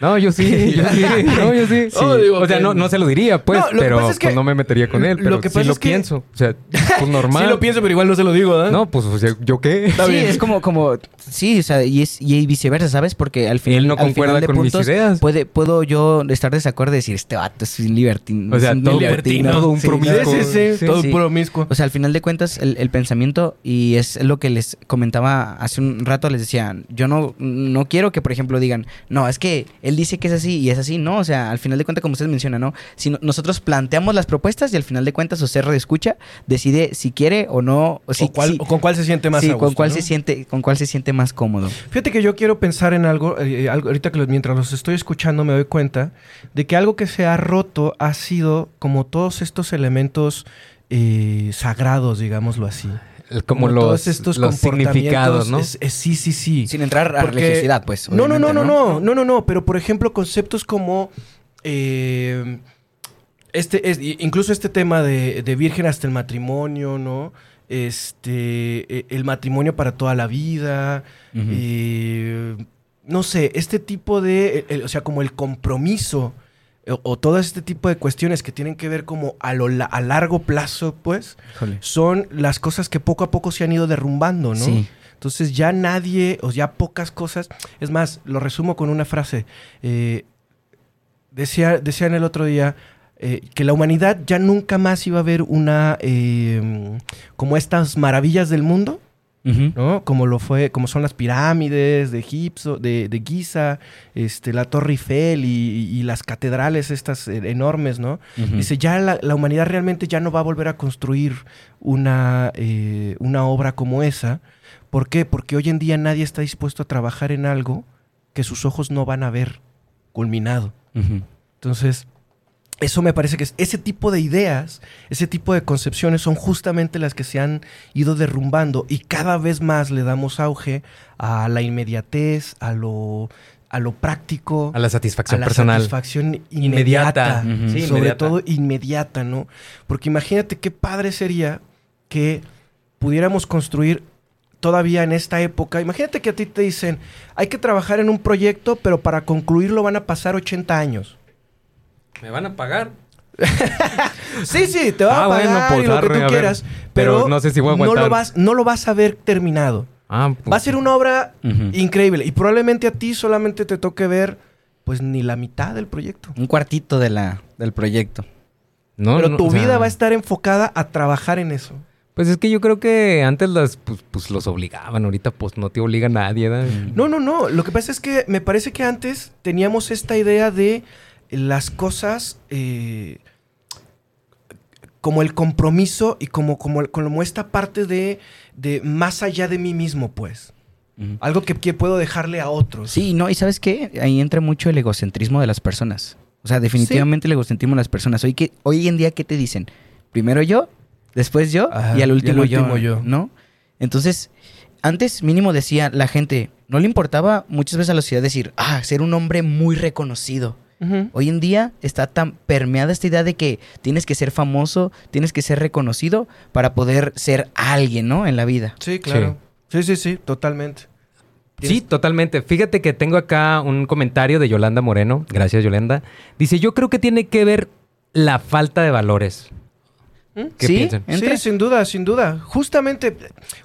No, yo sí, yo sí, no, yo sí. Oh, digo o sea, no, no se lo diría, pues, No, lo pero pasa es que- pues, no me metería con él. lo Pero que sí lo es que- pienso. O sea, pues normal. Sí lo pienso, pero igual no se lo digo, ¿verdad? No, pues, o sea, ¿yo qué? Está sí, bien. es como, como, sí, o sea, y, es, y viceversa, ¿sabes? Porque al final, Él no concuerda final con mis puntos, ideas. Puede, puedo yo estar de desacuerdo y decir, este vato es un libertino. O sea, un todo libertino". todo un Sí, promiscuo. Sí, sí, sí, Sí. todo Sí. promiscuo. O sea, al final de cuentas, el, el pensamiento, y es lo que les comentaba hace un rato, les decía, yo no, no quiero que, por ejemplo, digan, no, es que él dice que es así y es así. No, o sea, al final de cuentas, como ustedes mencionan, ¿no? Si no- nosotros planteamos las propuestas y al final de cuentas, usted escucha, decide si quiere o no. O, si, o, cuál- si- o con cuál se siente más sí, a con cuál ¿no? se siente, con cuál se siente más cómodo. Fíjate que yo quiero pensar en algo, eh, algo ahorita que los- mientras los estoy escuchando me doy cuenta de que algo que se ha roto ha sido como todos estos elementos eh, sagrados, digámoslo así. Como los, todos estos los significados, ¿no? es- es- sí, sí, sí. Sin entrar a Porque- religiosidad, pues. No, no, no, no, no, no, no, no, pero por ejemplo conceptos como eh, este, es, incluso este tema de, de virgen hasta el matrimonio, ¿no? Este, eh, el matrimonio para toda la vida, eh, no sé, este tipo de, el- o sea, como el compromiso o, o todo este tipo de cuestiones que tienen que ver como a, lo, a largo plazo, pues, son las cosas que poco a poco se han ido derrumbando, ¿no? Sí. Entonces ya nadie, o ya pocas cosas. Es más, lo resumo con una frase. Eh, decía, decían el otro día eh, que la humanidad ya nunca más iba a ver una. eh, como estas maravillas del mundo, ¿no? Como lo fue, como son las pirámides de Egipto, de, de Giza, este, la Torre Eiffel y, y las catedrales estas eh, enormes, ¿no? Ujú. Dice, ya la, la humanidad realmente ya no va a volver a construir una, eh, una obra como esa. ¿Por qué? Porque hoy en día nadie está dispuesto a trabajar en algo que sus ojos no van a ver culminado. Entonces, eso me parece que es ese tipo de ideas, ese tipo de concepciones son justamente las que se han ido derrumbando y cada vez más le damos auge a la inmediatez, a lo, a lo práctico, A la satisfacción a la personal. satisfacción Inmediata. inmediata. Ujú. Sí, sobre inmediata. todo inmediata, ¿no? Porque imagínate qué padre sería que pudiéramos construir todavía en esta época. Imagínate que a ti te dicen, hay que trabajar en un proyecto, pero para concluirlo van a pasar 80 años. ¿Me van a pagar? Sí, sí, te va Ah, a bueno, pagar pues, y lo que arre, tú ver. quieras, Pero pero, no sé si voy a no lo vas, no lo vas a ver terminado. Ah, Va a ser una obra increíble y probablemente a ti solamente te toque ver pues ni la mitad del proyecto. Un cuartito de la, del proyecto. No, Pero no, tu o sea, vida va a estar enfocada a trabajar en eso. Pues es que yo creo que antes las, pues, pues, los obligaban, ahorita pues no te obliga nadie, ¿verdad? No, no, no. Lo que pasa es que me parece que antes teníamos esta idea de las cosas eh, como el compromiso y como, como, como esta parte de, de más allá de mí mismo, pues. Algo que, que puedo dejarle a otros. Sí, no, y ¿sabes qué? Ahí entra mucho el egocentrismo de las personas. O sea, definitivamente el egocentrismo de las personas. Hoy, que, hoy en día, ¿qué te dicen? Primero yo, después yo Ajá, y al y al último, último yo, yo. ¿no? Entonces, antes mínimo decía la gente, no le importaba muchas veces a la sociedad decir, ah, ser un hombre muy reconocido. Hoy en día está tan permeada esta idea de que tienes que ser famoso, tienes que ser reconocido para poder ser alguien, ¿no? En la vida. Sí, claro. Sí, sí, sí, totalmente. Sí, totalmente. Fíjate que tengo acá un comentario de Yolanda Moreno. Gracias, Yolanda. Dice, yo creo que tiene que ver la falta de valores. ¿Mm? ¿Qué ¿Sí? piensan? ¿Entra? Sí, sin duda, sin duda. Justamente,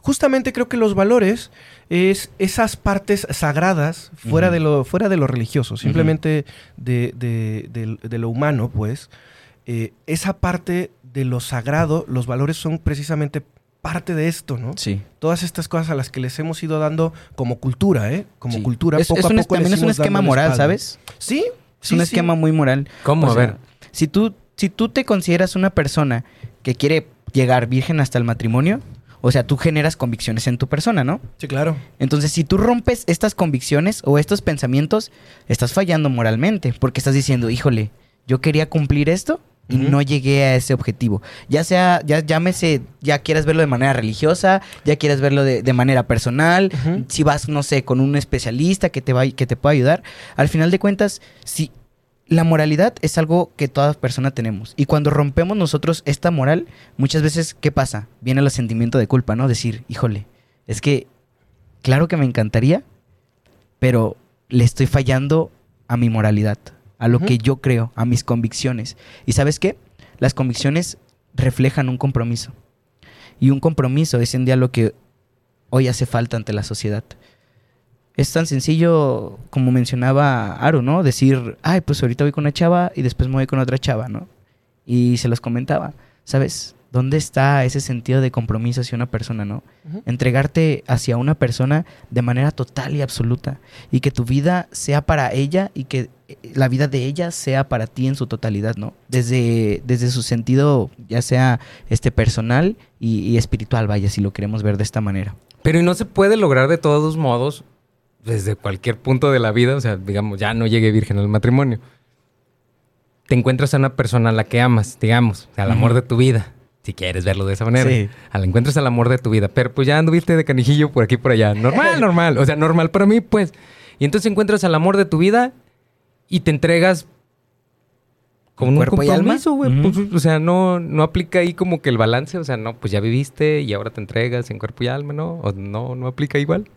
justamente creo que los valores es esas partes sagradas fuera, de, lo, fuera de lo religioso, simplemente de, de- de- de lo humano, pues. eh, esa parte de lo sagrado, los valores son precisamente parte de esto, ¿no? Sí. Todas estas cosas a las que les hemos ido dando como cultura, ¿eh? Como Sí. cultura, Es, poco es a un, poco les también es un esquema moral. ¿sabes? Sí, Es sí, un sí. esquema muy moral. ¿Cómo? O a ver. Si tú, si tú te consideras una persona que quiere llegar virgen hasta el matrimonio, o sea, tú generas convicciones en tu persona, ¿no? Sí, claro. Entonces, si tú rompes estas convicciones o estos pensamientos, estás fallando moralmente, porque estás diciendo, híjole, yo quería cumplir esto y no llegué a ese objetivo. Ya sea, ya llámese, ya quieras verlo de manera religiosa, ya quieras verlo de, de manera personal, si vas, no sé, con un especialista que te, va, que te pueda ayudar. Al final de cuentas, si la moralidad es algo que toda persona tenemos. Y cuando rompemos nosotros esta moral, muchas veces, ¿qué pasa? Viene el sentimiento de culpa, ¿no? Decir, híjole, es que, claro que me encantaría, pero le estoy fallando a mi moralidad, a lo que yo creo, a mis convicciones. ¿Y sabes qué? Las convicciones reflejan un compromiso. Y un compromiso es en día lo que hoy hace falta ante la sociedad. Es tan sencillo como mencionaba Aro, ¿no? Decir, ay, pues ahorita voy con una chava y después me voy con otra chava, ¿no? Y se los comentaba, ¿sabes? ¿Dónde está ese sentido de compromiso hacia una persona, ¿no? Entregarte hacia una persona de manera total y absoluta. Y que tu vida sea para ella y que eh, la vida de ella sea para ti en su totalidad, ¿no? Desde, desde su sentido, ya sea este personal y, y espiritual, vaya, si lo queremos ver de esta manera. Pero y no se puede lograr de todos modos desde cualquier punto de la vida. O sea, digamos, ya no llegue virgen al matrimonio. Te encuentras a una persona a la que amas, digamos, al amor de tu vida. Si quieres verlo de esa manera. Sí. Al encuentras al amor de tu vida. Pero pues ya anduviste de canijillo por aquí por allá. Normal, normal. O sea, normal para mí, pues. Y entonces encuentras al amor de tu vida y te entregas con un ¿Cuerpo y alma? compromiso, güey. Pues, o sea, no, no aplica ahí como que el balance. O sea, no, pues ya viviste y ahora te entregas en cuerpo y alma, ¿no? O no, no aplica igual.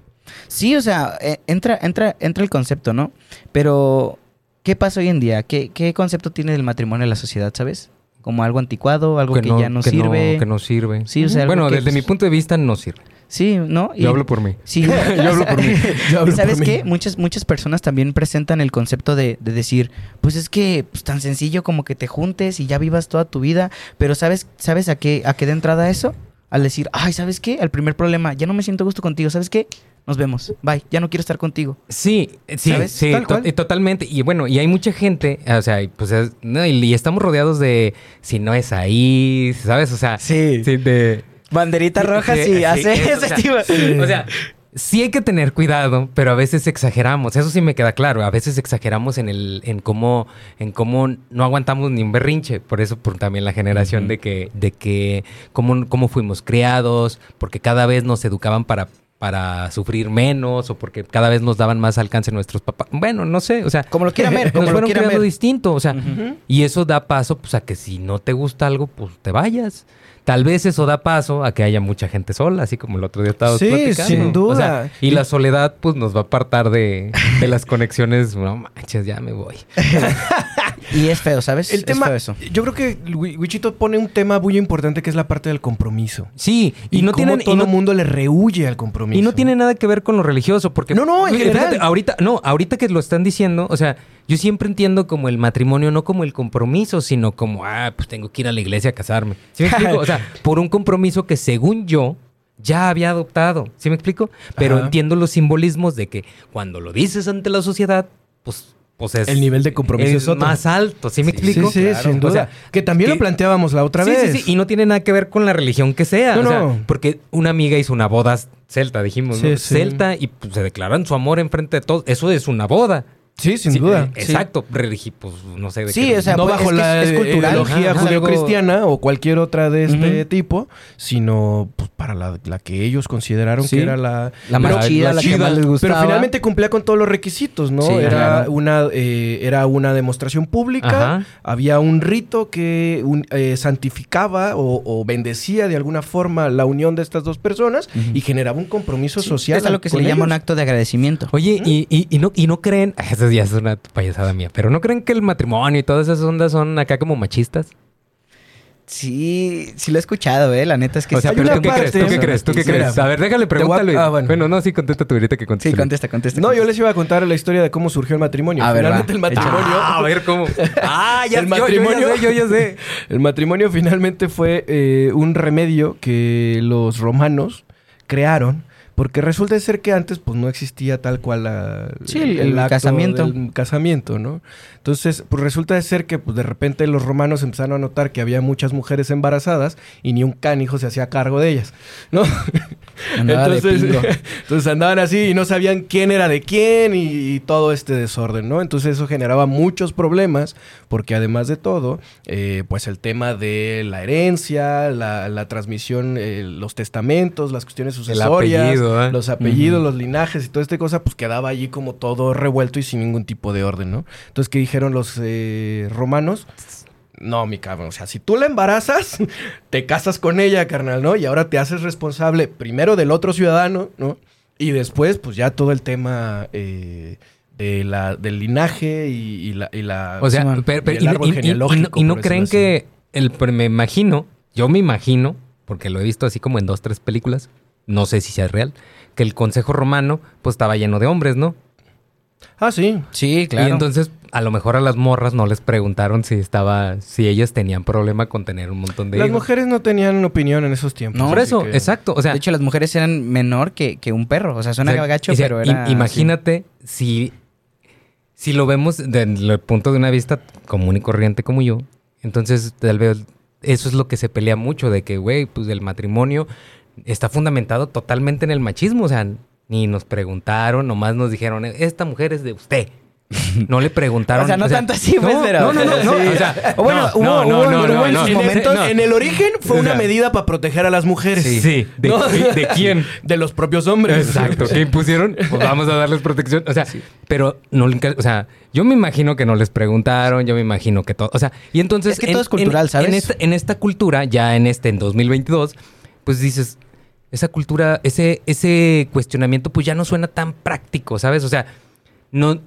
Sí, o sea, eh, entra, entra, entra el concepto, ¿no? Pero, ¿qué pasa hoy en día? ¿Qué, qué concepto tiene del matrimonio en la sociedad, sabes? Como algo anticuado, algo que, ya no que sirve. que no sirve. Sí, o sea, bueno, que- desde mi punto de vista no sirve. Sí, ¿no? Y- Yo hablo por mí. Sí, Yo hablo por mí. Hablo ¿Y sabes por mí. qué? Muchas, muchas personas también presentan el concepto de, de decir, pues es que pues, tan sencillo como que te juntes y ya vivas toda tu vida, pero ¿sabes, sabes a qué, a qué da entrada eso? Al decir, ay, ¿sabes qué? El primer problema, ya no me siento gusto contigo, ¿sabes qué? Nos vemos, bye, ya no quiero estar contigo. Sí, sí, ¿Sabes? sí, Tal cual. totalmente. Y bueno, y hay mucha gente, o sea, pues es- no, y, y estamos rodeados de si no es ahí, ¿sabes? O sea, Sí. sí, de Banderita roja Sí, sí, sí, hace eso, ese o tipo. sea, O sea, sí hay que tener cuidado, pero a veces exageramos. Eso sí me queda claro. A veces exageramos en el, en cómo, en cómo no aguantamos ni un berrinche. Por eso, por también la generación de que, de que cómo, cómo fuimos criados, porque cada vez nos educaban para para sufrir menos o porque cada vez nos daban más alcance nuestros papás. Bueno, no sé, o sea, Como lo quieran ver, como nos lo fueron creando ver. distinto, o sea, y eso da paso pues a que si no te gusta algo, pues te vayas. Tal vez eso da paso a que haya mucha gente sola, así como el otro día estábamos Sí, platicando. sin duda. O sea, y la soledad pues nos va a apartar de, de las conexiones. No manches, ya me voy. Y es feo, ¿sabes? El Es tema, feo eso. yo creo que Wi- Wichito pone un tema muy importante que es la parte del compromiso. Sí, y, Y, no cómo tienen... y todo no- el mundo le rehuye al compromiso. Y no tiene nada que ver con lo religioso, porque... No, no, en Fíjate, general. ahorita, no, ahorita que lo están diciendo, o sea, yo siempre entiendo como el matrimonio, no como el compromiso, sino como, ah, pues tengo que ir a la iglesia a casarme. ¿Sí me explico? O sea, por un compromiso que según yo ya había adoptado. ¿Sí me explico? Pero Ajá. entiendo los simbolismos de que cuando lo dices ante la sociedad, pues, pues es... El nivel de compromiso es más alto. ¿Sí me Sí, explico? sí, sin O duda. sea, que también que- lo planteábamos la otra sí, vez. Sí, sí, y no tiene nada que ver con la religión que sea. No, o sea, no. porque una amiga hizo una boda celta, dijimos, Sí, ¿no? sí. Celta y pues, se declaran su amor enfrente de todos. Eso es una boda. Sí, sin Sí, duda. eh, Exacto. Religi- pues no sé de Sí, qué. o sea, no pues, bajo es la es- es ideología judeocristiana o cualquier otra de este tipo, sino pues, para la, la que ellos consideraron Sí. que era la... La más Pero- chida, la la que chida. más les gustaba. Pero finalmente cumplía con todos los requisitos, ¿no? Sí, era, una, eh, era una demostración pública, Ajá. había un rito que un- eh, santificaba o, o bendecía de alguna forma la unión de estas dos personas y generaba un compromiso social. Es a lo que se le llama un acto de agradecimiento. Oye, y, y- y no, y no creen, eso ya es una payasada mía, pero no creen que el matrimonio y todas esas ondas son acá como machistas. Sí, sí lo he escuchado, ¿eh? La neta es que o sea, hay pero una ¿tú qué parte- crees? ¿Tú qué crees? ¿Tú qué Mira, crees? A ver, déjale a- pregúntale. ah, bueno. bueno. no, sí, contesta tú ahorita que conteste. Sí, contesta, contesta. No, yo contesta. les iba a contar la historia de cómo surgió el matrimonio. A ver, Finalmente va. el matrimonio... Ah, a ver cómo. Ah, ya, El yo- yo, matrimonio- ya sé, yo ya sé. El matrimonio finalmente fue eh, un remedio que los romanos crearon. Porque resulta ser que antes pues no existía tal cual la- Sí, el- el casamiento. del casamiento, ¿no? Entonces, pues resulta de ser que pues de repente los romanos empezaron a notar que había muchas mujeres embarazadas y ni un cánijo se hacía cargo de ellas, ¿no? Andaba entonces, entonces andaban así y no sabían quién era de quién y, y todo este desorden, ¿no? Entonces eso generaba muchos problemas porque además de todo, eh, pues el tema de la herencia, la, la transmisión, eh, los testamentos, las cuestiones sucesorias, apellido, ¿eh? los apellidos, los linajes y toda esta cosa, pues quedaba allí como todo revuelto y sin ningún tipo de orden, ¿no? Entonces, ¿qué dijeron los eh, romanos? No, mi cabrón, o sea, si tú la embarazas, te casas con ella, carnal, ¿no? Y ahora te haces responsable primero del otro ciudadano, ¿no? Y después, pues ya todo el tema eh, de la, del linaje y, y la, y la- O sea, pero, pero- Y el árbol y- no, creen que el me imagino, yo me imagino, porque lo he visto así como en dos, tres películas, no sé si sea real, que el consejo romano pues estaba lleno de hombres, ¿no? Ah, sí. Sí, claro. Y entonces a lo mejor a las morras no les preguntaron si estaba, si ellas tenían problema con tener un montón de Las hijos. mujeres no tenían opinión en esos tiempos. No, Por así eso, que- exacto. O sea, de hecho, las mujeres eran menor que, que un perro. O sea, suena o sea, gacho, o sea, pero era... imagínate si, si lo vemos desde el punto de una vista común y corriente como yo. Entonces, tal vez eso es lo que se pelea mucho, de que, güey, pues el matrimonio está fundamentado totalmente en el machismo. O sea, ni nos preguntaron, nomás nos dijeron, esta mujer es de usted. No le preguntaron. O sea, no tanto así, pues, no, pero- No, no, no, no, Sí. o sea, bueno, no, hubo, en sus momentos. En el origen fue una medida para proteger a las mujeres. Sí, ¿de, ¿No? de quién? De los propios hombres. Exacto, ¿qué impusieron? Pues vamos a darles protección. O sea, pero no, o sea, yo me imagino que no les preguntaron, yo me imagino que todo, o sea, y entonces Es que todo es cultural, ¿sabes? En esta, en esta cultura, ya en este en 2022, pues dices, esa cultura, ese ese cuestionamiento pues ya no suena tan práctico, ¿sabes? O sea, no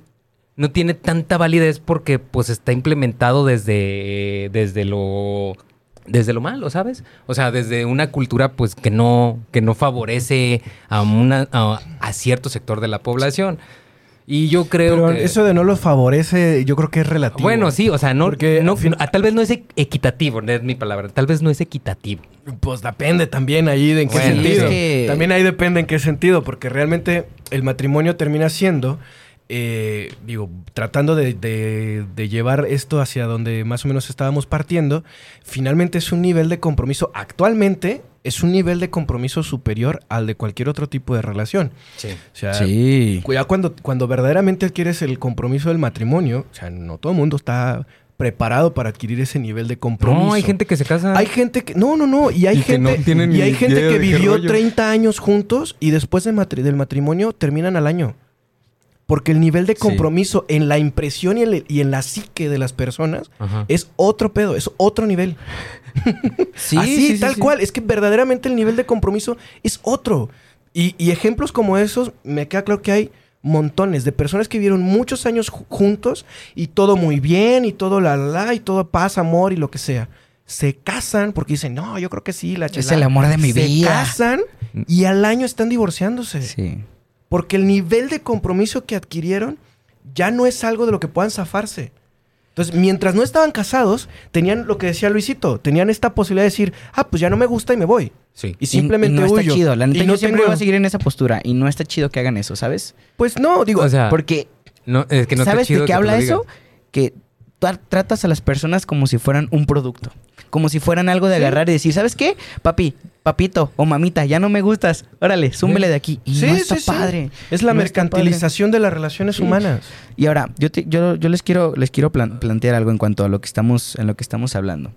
no tiene tanta validez porque pues está implementado desde desde lo desde lo malo, ¿sabes? O sea, desde una cultura pues que no que no favorece a una a, a cierto sector de la población. Y yo creo Pero que eso de no los favorece, yo creo que es relativo. bueno, sí, o sea, no, Porque no- al fin- no- tal vez no es e- equitativo, no es mi palabra, tal vez no es equitativo. Pues depende también ahí de en qué Bueno, sentido. es que- También ahí depende en qué sentido, porque realmente el matrimonio termina siendo, eh, digo, tratando de, de- de llevar esto hacia donde más o menos estábamos partiendo, finalmente es un nivel de compromiso, actualmente es un nivel de compromiso superior al de cualquier otro tipo de relación. Sí. O sea, Sí. ya cuando, cuando verdaderamente adquieres el compromiso del matrimonio, o sea, no todo el mundo está preparado para adquirir ese nivel de compromiso. No, hay gente que se casa. Hay gente que. No, no, no. Y hay Y que gente. no tienen y hay ni gente idea que vivió rollo. 30 años juntos y después de matri- del matrimonio terminan al año. Porque el nivel de Sí. compromiso en la impresión y en, el- y en la psique de las personas Ajá. es otro pedo, es otro nivel. Sí, Así, sí, sí, tal sí. cual. Es que verdaderamente el nivel de compromiso es otro. Y, y ejemplos como esos, me queda claro que hay montones de personas que vivieron muchos años ju- juntos y todo muy bien y todo la la y todo paz, amor y lo que sea. Se casan porque dicen, no, yo creo que sí, la Es chelada". el amor de mi Se vida. casan y al año están divorciándose. Sí. Porque el nivel de compromiso que adquirieron ya no es algo de lo que puedan zafarse. Entonces, mientras no estaban casados, tenían lo que decía Luisito, tenían esta posibilidad de decir, ah, pues ya no me gusta y me voy. Sí. Y simplemente y, no está chido. La neta, Y no yo siempre tengo- voy a seguir en esa postura. Y no está chido que hagan eso, ¿sabes? Pues no, digo, O sea, Porque, no, es que no está ¿sabes chido de qué habla eso? Que tratas a las personas como si fueran un producto. Como si fueran algo de agarrar y decir, ¿sabes qué? Papi, papito o mamita, ya no me gustas. Órale, zúmbele de aquí. Y Sí, no está sí, sí. padre. es la No mercantilización de las relaciones humanas. Y ahora, yo, te- yo, yo les quiero, les quiero plan- plantear algo en cuanto a lo que estamos, en lo que estamos hablando.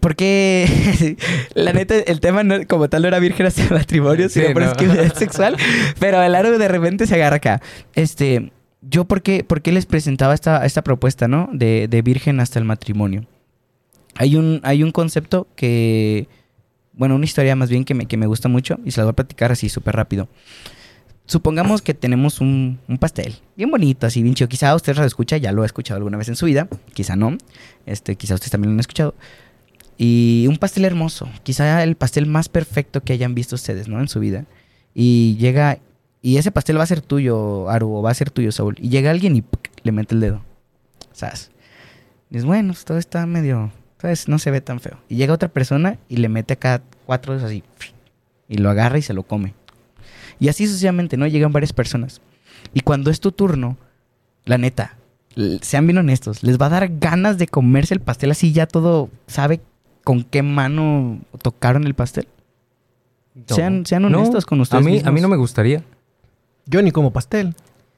Porque la neta, el tema no- como tal no era virgen hasta el matrimonio, sino por no. sexual. Pero el aro de repente se agarra acá. Este, yo por qué, por qué les presentaba esta, esta propuesta, ¿no? De, de virgen hasta el matrimonio. Hay un, hay un concepto que, bueno, una historia más bien que me, que me gusta mucho y se la voy a platicar así súper rápido. Supongamos que tenemos un, pastel bien bonito, así bien chido. Quizá usted lo escucha, ya lo ha escuchado alguna vez en su vida, quizá no. Este, quizá ustedes también lo han escuchado. Y un pastel hermoso, quizá el pastel más perfecto que hayan visto ustedes, ¿no? En su vida. Y llega, y ese pastel va a ser tuyo, Aru, o va a ser tuyo, Saúl. Y llega alguien y ¡puc! le mete el dedo. ¿Sabes? Dices, bueno, todo está medio, ¿sabes? No se ve tan feo. Y llega otra persona y le mete acá cuatro dedos así. Y lo agarra y se lo come. Y así sucesivamente, ¿no? Llegan varias personas. Y cuando es tu turno, la neta, sean bien honestos, les va a dar ganas de comerse el pastel así ya todo, ¿sabe con qué mano tocaron el pastel? No. Sean, sean No, honestos con ustedes A mí, a mí no me gustaría. Yo ni como pastel.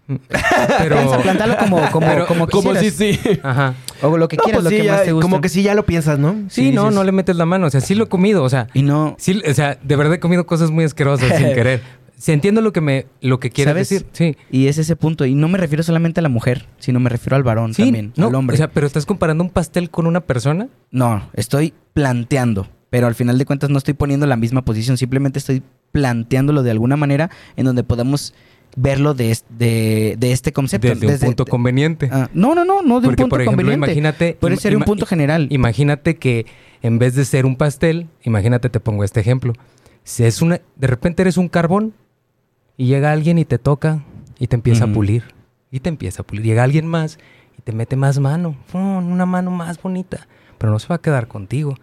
Pero. Piensa, plantarlo como, como, Pero- como Como si quisieras. sí. Ajá. O lo que No, quieras, pues lo sí, que ya- más te gusta. como que sí ya lo piensas, ¿no? Sí, no, dices- no le metes la mano. O sea, sí lo he comido. O sea, Y no... sí, o sea, de verdad he comido cosas muy asquerosas sin querer. Si entiendo lo que me, lo que quieres ¿Sabes? decir. Sí. Y es ese punto. Y no me refiero solamente a la mujer, sino me refiero al varón Sí, también, no, al hombre. O sea, pero estás comparando un pastel con una persona. No, estoy planteando, pero al final de cuentas no estoy poniendo la misma posición, simplemente estoy planteándolo de alguna manera en donde podamos verlo de, de, de este concepto. Desde un Desde- punto de- conveniente. Ah, no, no, no, no de Porque, un punto por ejemplo, conveniente. imagínate. Puede ser un punto general. Imagínate que en vez de ser un pastel, imagínate, te pongo este ejemplo. Si es una, de repente eres un carbón y llega alguien y te toca y te empieza a pulir. Y te empieza a pulir. Llega alguien más y te mete más mano. Una mano más bonita. Pero no se va a quedar contigo.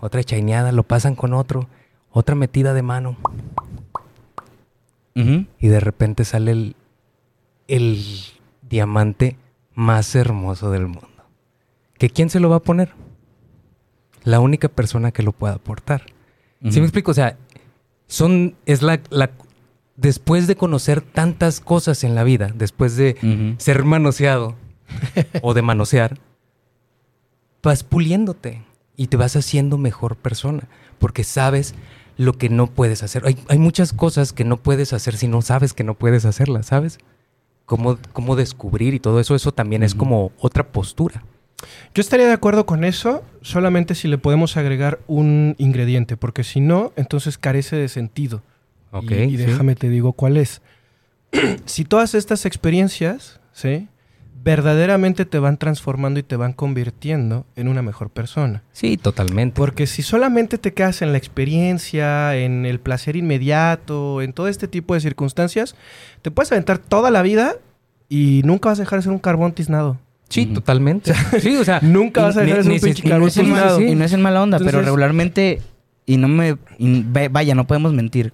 Otra chaineada, lo pasan con otro. Otra metida de mano. Y de repente sale el, el diamante más hermoso del mundo. ¿Que quién se lo va a poner? La única persona que lo pueda aportar. ¿Sí Ujú. me explico? O sea, son, es la, la, después de conocer tantas cosas en la vida, después de ser manoseado o de manosear, vas puliéndote y te vas haciendo mejor persona, porque sabes lo que no puedes hacer. Hay, hay muchas cosas que no puedes hacer si no sabes que no puedes hacerlas, ¿sabes? Cómo, cómo descubrir y todo eso, eso también es como otra postura. Yo estaría de acuerdo con eso, solamente si le podemos agregar un ingrediente, porque si no, entonces carece de sentido. Ok, y, y sí. déjame te digo cuál es. si todas estas experiencias, ¿sí? Verdaderamente te van transformando y te van convirtiendo en una mejor persona. Sí, totalmente. Porque si solamente te quedas en la experiencia, en el placer inmediato, en todo este tipo de circunstancias, te puedes aventar toda la vida y nunca vas a dejar de ser un carbón tiznado. Sí, totalmente. Sí, o sea, Nunca vas a dejar de ser un si- pinche y no carbón es en tiznado. mal- y no es en mala onda, pero regularmente, y no me. y vaya, no podemos mentir.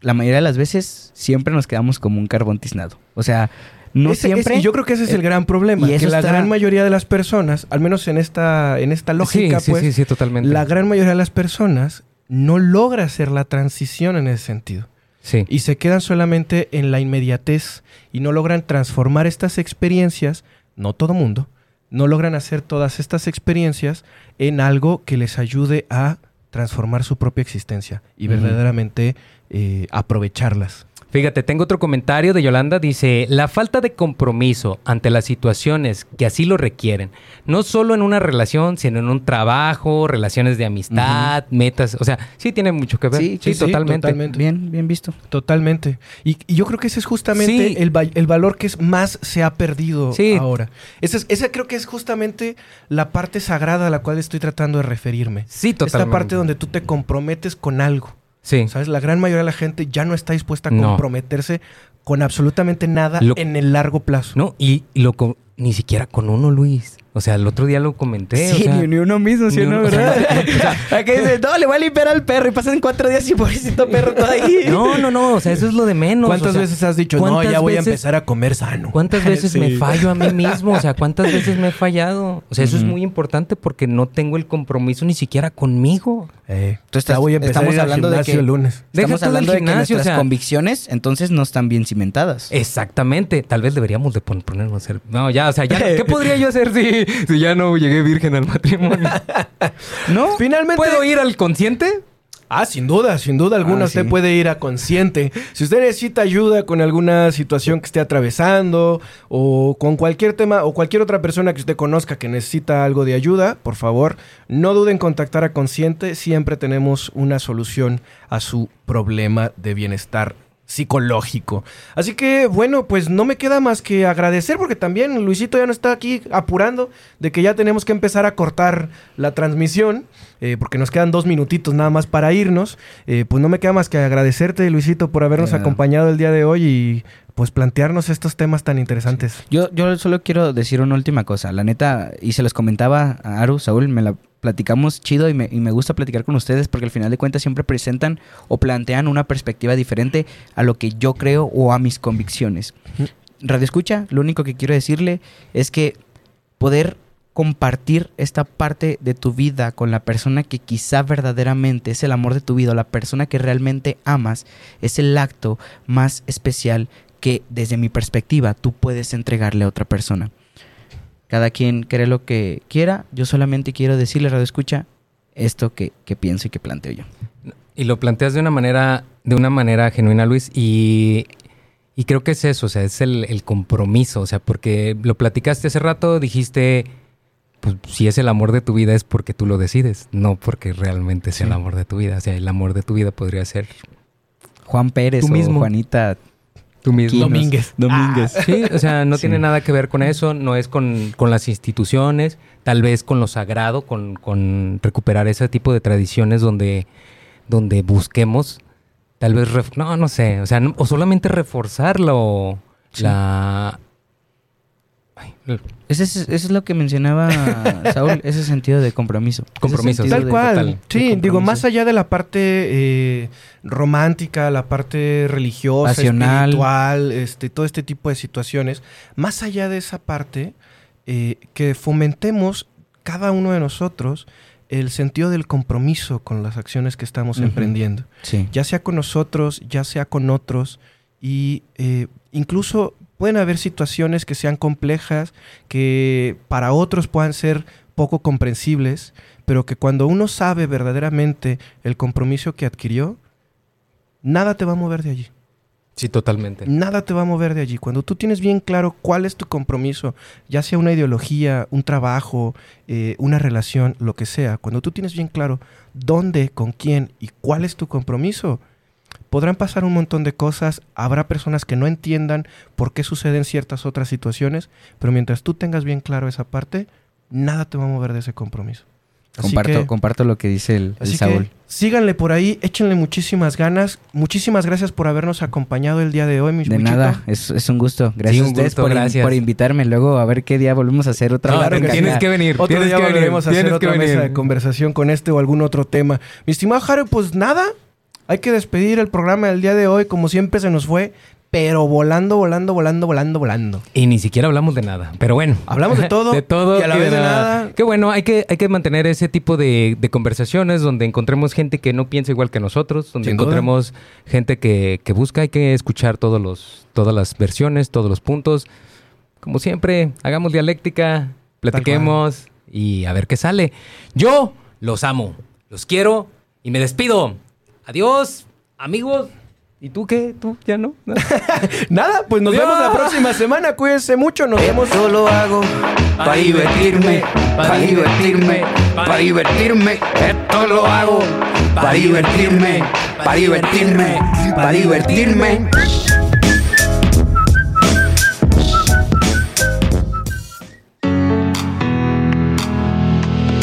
La mayoría de las veces siempre nos quedamos como un carbón tiznado. O sea, no Ese- siempre. ese- y yo creo que ese es el eh, gran problema. y Que la está- gran mayoría de las personas, al menos en esta, en esta lógica, sí, pues, sí, sí, totalmente. la gran mayoría de las personas no logra hacer la transición en ese sentido. Sí. Y se quedan solamente en la inmediatez y no logran transformar estas experiencias, no todo mundo, no logran hacer todas estas experiencias en algo que les ayude a transformar su propia existencia y verdaderamente eh, aprovecharlas. Fíjate, tengo otro comentario de Yolanda. Dice, la falta de compromiso ante las situaciones que así lo requieren, no solo en una relación, sino en un trabajo, relaciones de amistad, metas. O sea, sí tiene mucho que ver. Sí, Sí, sí, sí, totalmente. totalmente. Bien, bien visto. Totalmente. Y, y yo creo que ese es justamente Sí. el, va- el valor que es más se ha perdido Sí. ahora. Esa, es- esa creo que es justamente la parte sagrada a la cual estoy tratando de referirme. Sí, Esta totalmente. parte donde tú te comprometes con algo. Sí. ¿Sabes? La gran mayoría de la gente ya no está dispuesta a No. comprometerse con absolutamente nada Lo- en el largo plazo. No, y, y lo ni siquiera con uno, Luis. O sea, el otro día lo comenté. o Sí, sea, ni, ni uno mismo, ¿sí ni o no, uno- o sea, verdad? Acá dice, no, le voy a limpiar al perro y pasan cuatro días y pobrecito perro todo ahí. No, no, no. O sea, eso es lo de menos. ¿Cuántas o sea, veces has dicho, no, ¿cuántas ya voy veces- a empezar a comer sano? ¿Cuántas veces Sí. me fallo a mí mismo? O sea, ¿cuántas veces me he fallado? O sea, eso es muy importante porque no tengo el compromiso ni siquiera conmigo. Eh, estás- ya voy a empezar estamos a ir al hablando de que- el lunes. Estamos hablando de que nuestras o sea- convicciones entonces no están bien cimentadas. Exactamente. Tal vez deberíamos de pon- ponernos a hacer... No, ya, o sea, ya... ¿Qué podría yo hacer si, si ya no llegué virgen al matrimonio? ¿No? Finalmente, ¿Puedo ir al consciente? Ah, sin duda, sin duda alguna Ah, usted sí. puede ir a consciente. Si usted necesita ayuda con alguna situación que esté atravesando o con cualquier tema o cualquier otra persona que usted conozca que necesita algo de ayuda, por favor, no duden en contactar a consciente. Siempre tenemos una solución a su problema de bienestar psicológico. Así que bueno, pues no me queda más que agradecer porque también Luisito ya no está aquí apurando de que ya tenemos que empezar a cortar la transmisión eh, porque nos quedan dos minutitos nada más para irnos. Eh, pues no me queda más que agradecerte Luisito por habernos acompañado el día de hoy y pues plantearnos estos temas tan interesantes. Yo, yo solo quiero decir una última cosa. La neta, y se los comentaba a Aru, Saúl, me la platicamos chido y me, y me gusta platicar con ustedes porque al final de cuentas siempre presentan o plantean una perspectiva diferente a lo que yo creo o a mis convicciones. Radio Escucha, lo único que quiero decirle es que poder compartir esta parte de tu vida con la persona que quizá verdaderamente es el amor de tu vida, o la persona que realmente amas, es el acto más especial que desde mi perspectiva tú puedes entregarle a otra persona. Cada quien cree lo que quiera, yo solamente quiero decirle, Radio Escucha, esto que, que pienso y que planteo yo. Y lo planteas de una manera, de una manera genuina, Luis, y, y creo que es eso, o sea, es el, el compromiso, o sea, porque lo platicaste hace rato, dijiste, pues si es el amor de tu vida es porque tú lo decides, no porque realmente sea el amor de tu vida. O sea, el amor de tu vida podría ser Juan Pérez Tú o mismo. Juanita tú mismo. Domínguez. Domínguez. Sí, o sea, no Sí. tiene nada que ver con eso, no es con, con las instituciones, tal vez con lo sagrado, con, con recuperar ese tipo de tradiciones donde, donde busquemos, tal vez, ref- no, no sé, o sea, no- o solamente reforzarlo, Sí. la... Ese es, eso es lo que mencionaba Saúl, ese sentido de compromiso. Compromiso, Tal cual. total, sí, digo, más allá de la parte eh, romántica, la parte religiosa, Pasional. espiritual, este, todo este tipo de situaciones, más allá de esa parte, eh, que fomentemos cada uno de nosotros el sentido del compromiso con las acciones que estamos emprendiendo. Sí. Ya sea con nosotros, ya sea con otros, y eh, incluso pueden haber situaciones que sean complejas, que para otros puedan ser poco comprensibles, pero que cuando uno sabe verdaderamente el compromiso que adquirió, nada te va a mover de allí. Sí, totalmente. Nada te va a mover de allí. Cuando tú tienes bien claro cuál es tu compromiso, ya sea una ideología, un trabajo, eh, una relación, lo que sea, cuando tú tienes bien claro dónde, con quién y cuál es tu compromiso, podrán pasar un montón de cosas, habrá personas que no entiendan por qué suceden ciertas otras situaciones, pero mientras tú tengas bien claro esa parte, nada te va a mover de ese compromiso. Así Comparto, que- comparto lo que dice el, Saúl. que síganle por ahí, échenle muchísimas ganas. Muchísimas gracias por habernos acompañado el día de hoy, mis De muchachos. nada, es, es un gusto. Gracias un a ustedes gusto, por, in- gracias. por invitarme. Luego a ver qué día volvemos a hacer otra que acá. tienes que venir. Otro tienes día que venir, volveremos a hacer otra mesa venir. de conversación con este o algún otro tema. Mi estimado Jaro, pues nada, hay que despedir el programa del día de hoy. Como siempre se nos fue, pero volando, volando, volando, volando, volando. Y ni siquiera hablamos de nada. Pero bueno. Hablamos de todo de todo. y a la vez de nada. Qué bueno, hay que, hay que mantener ese tipo de, de conversaciones donde encontremos gente que no piensa igual que nosotros, donde Sin duda. encontremos gente que, que busca, hay que escuchar todos los, todas las versiones, todos los puntos. Como siempre, hagamos dialéctica, platiquemos y a ver qué sale. Yo los amo, los quiero y me despido. Adiós, amigos. ¿Y tú qué? ¿Tú ya no? Nada, pues nos vemos la próxima semana. Cuídense mucho. Nos vemos. Esto lo hago para divertirme, para divertirme, para divertirme. Esto lo hago para divertirme, para divertirme, para divertirme.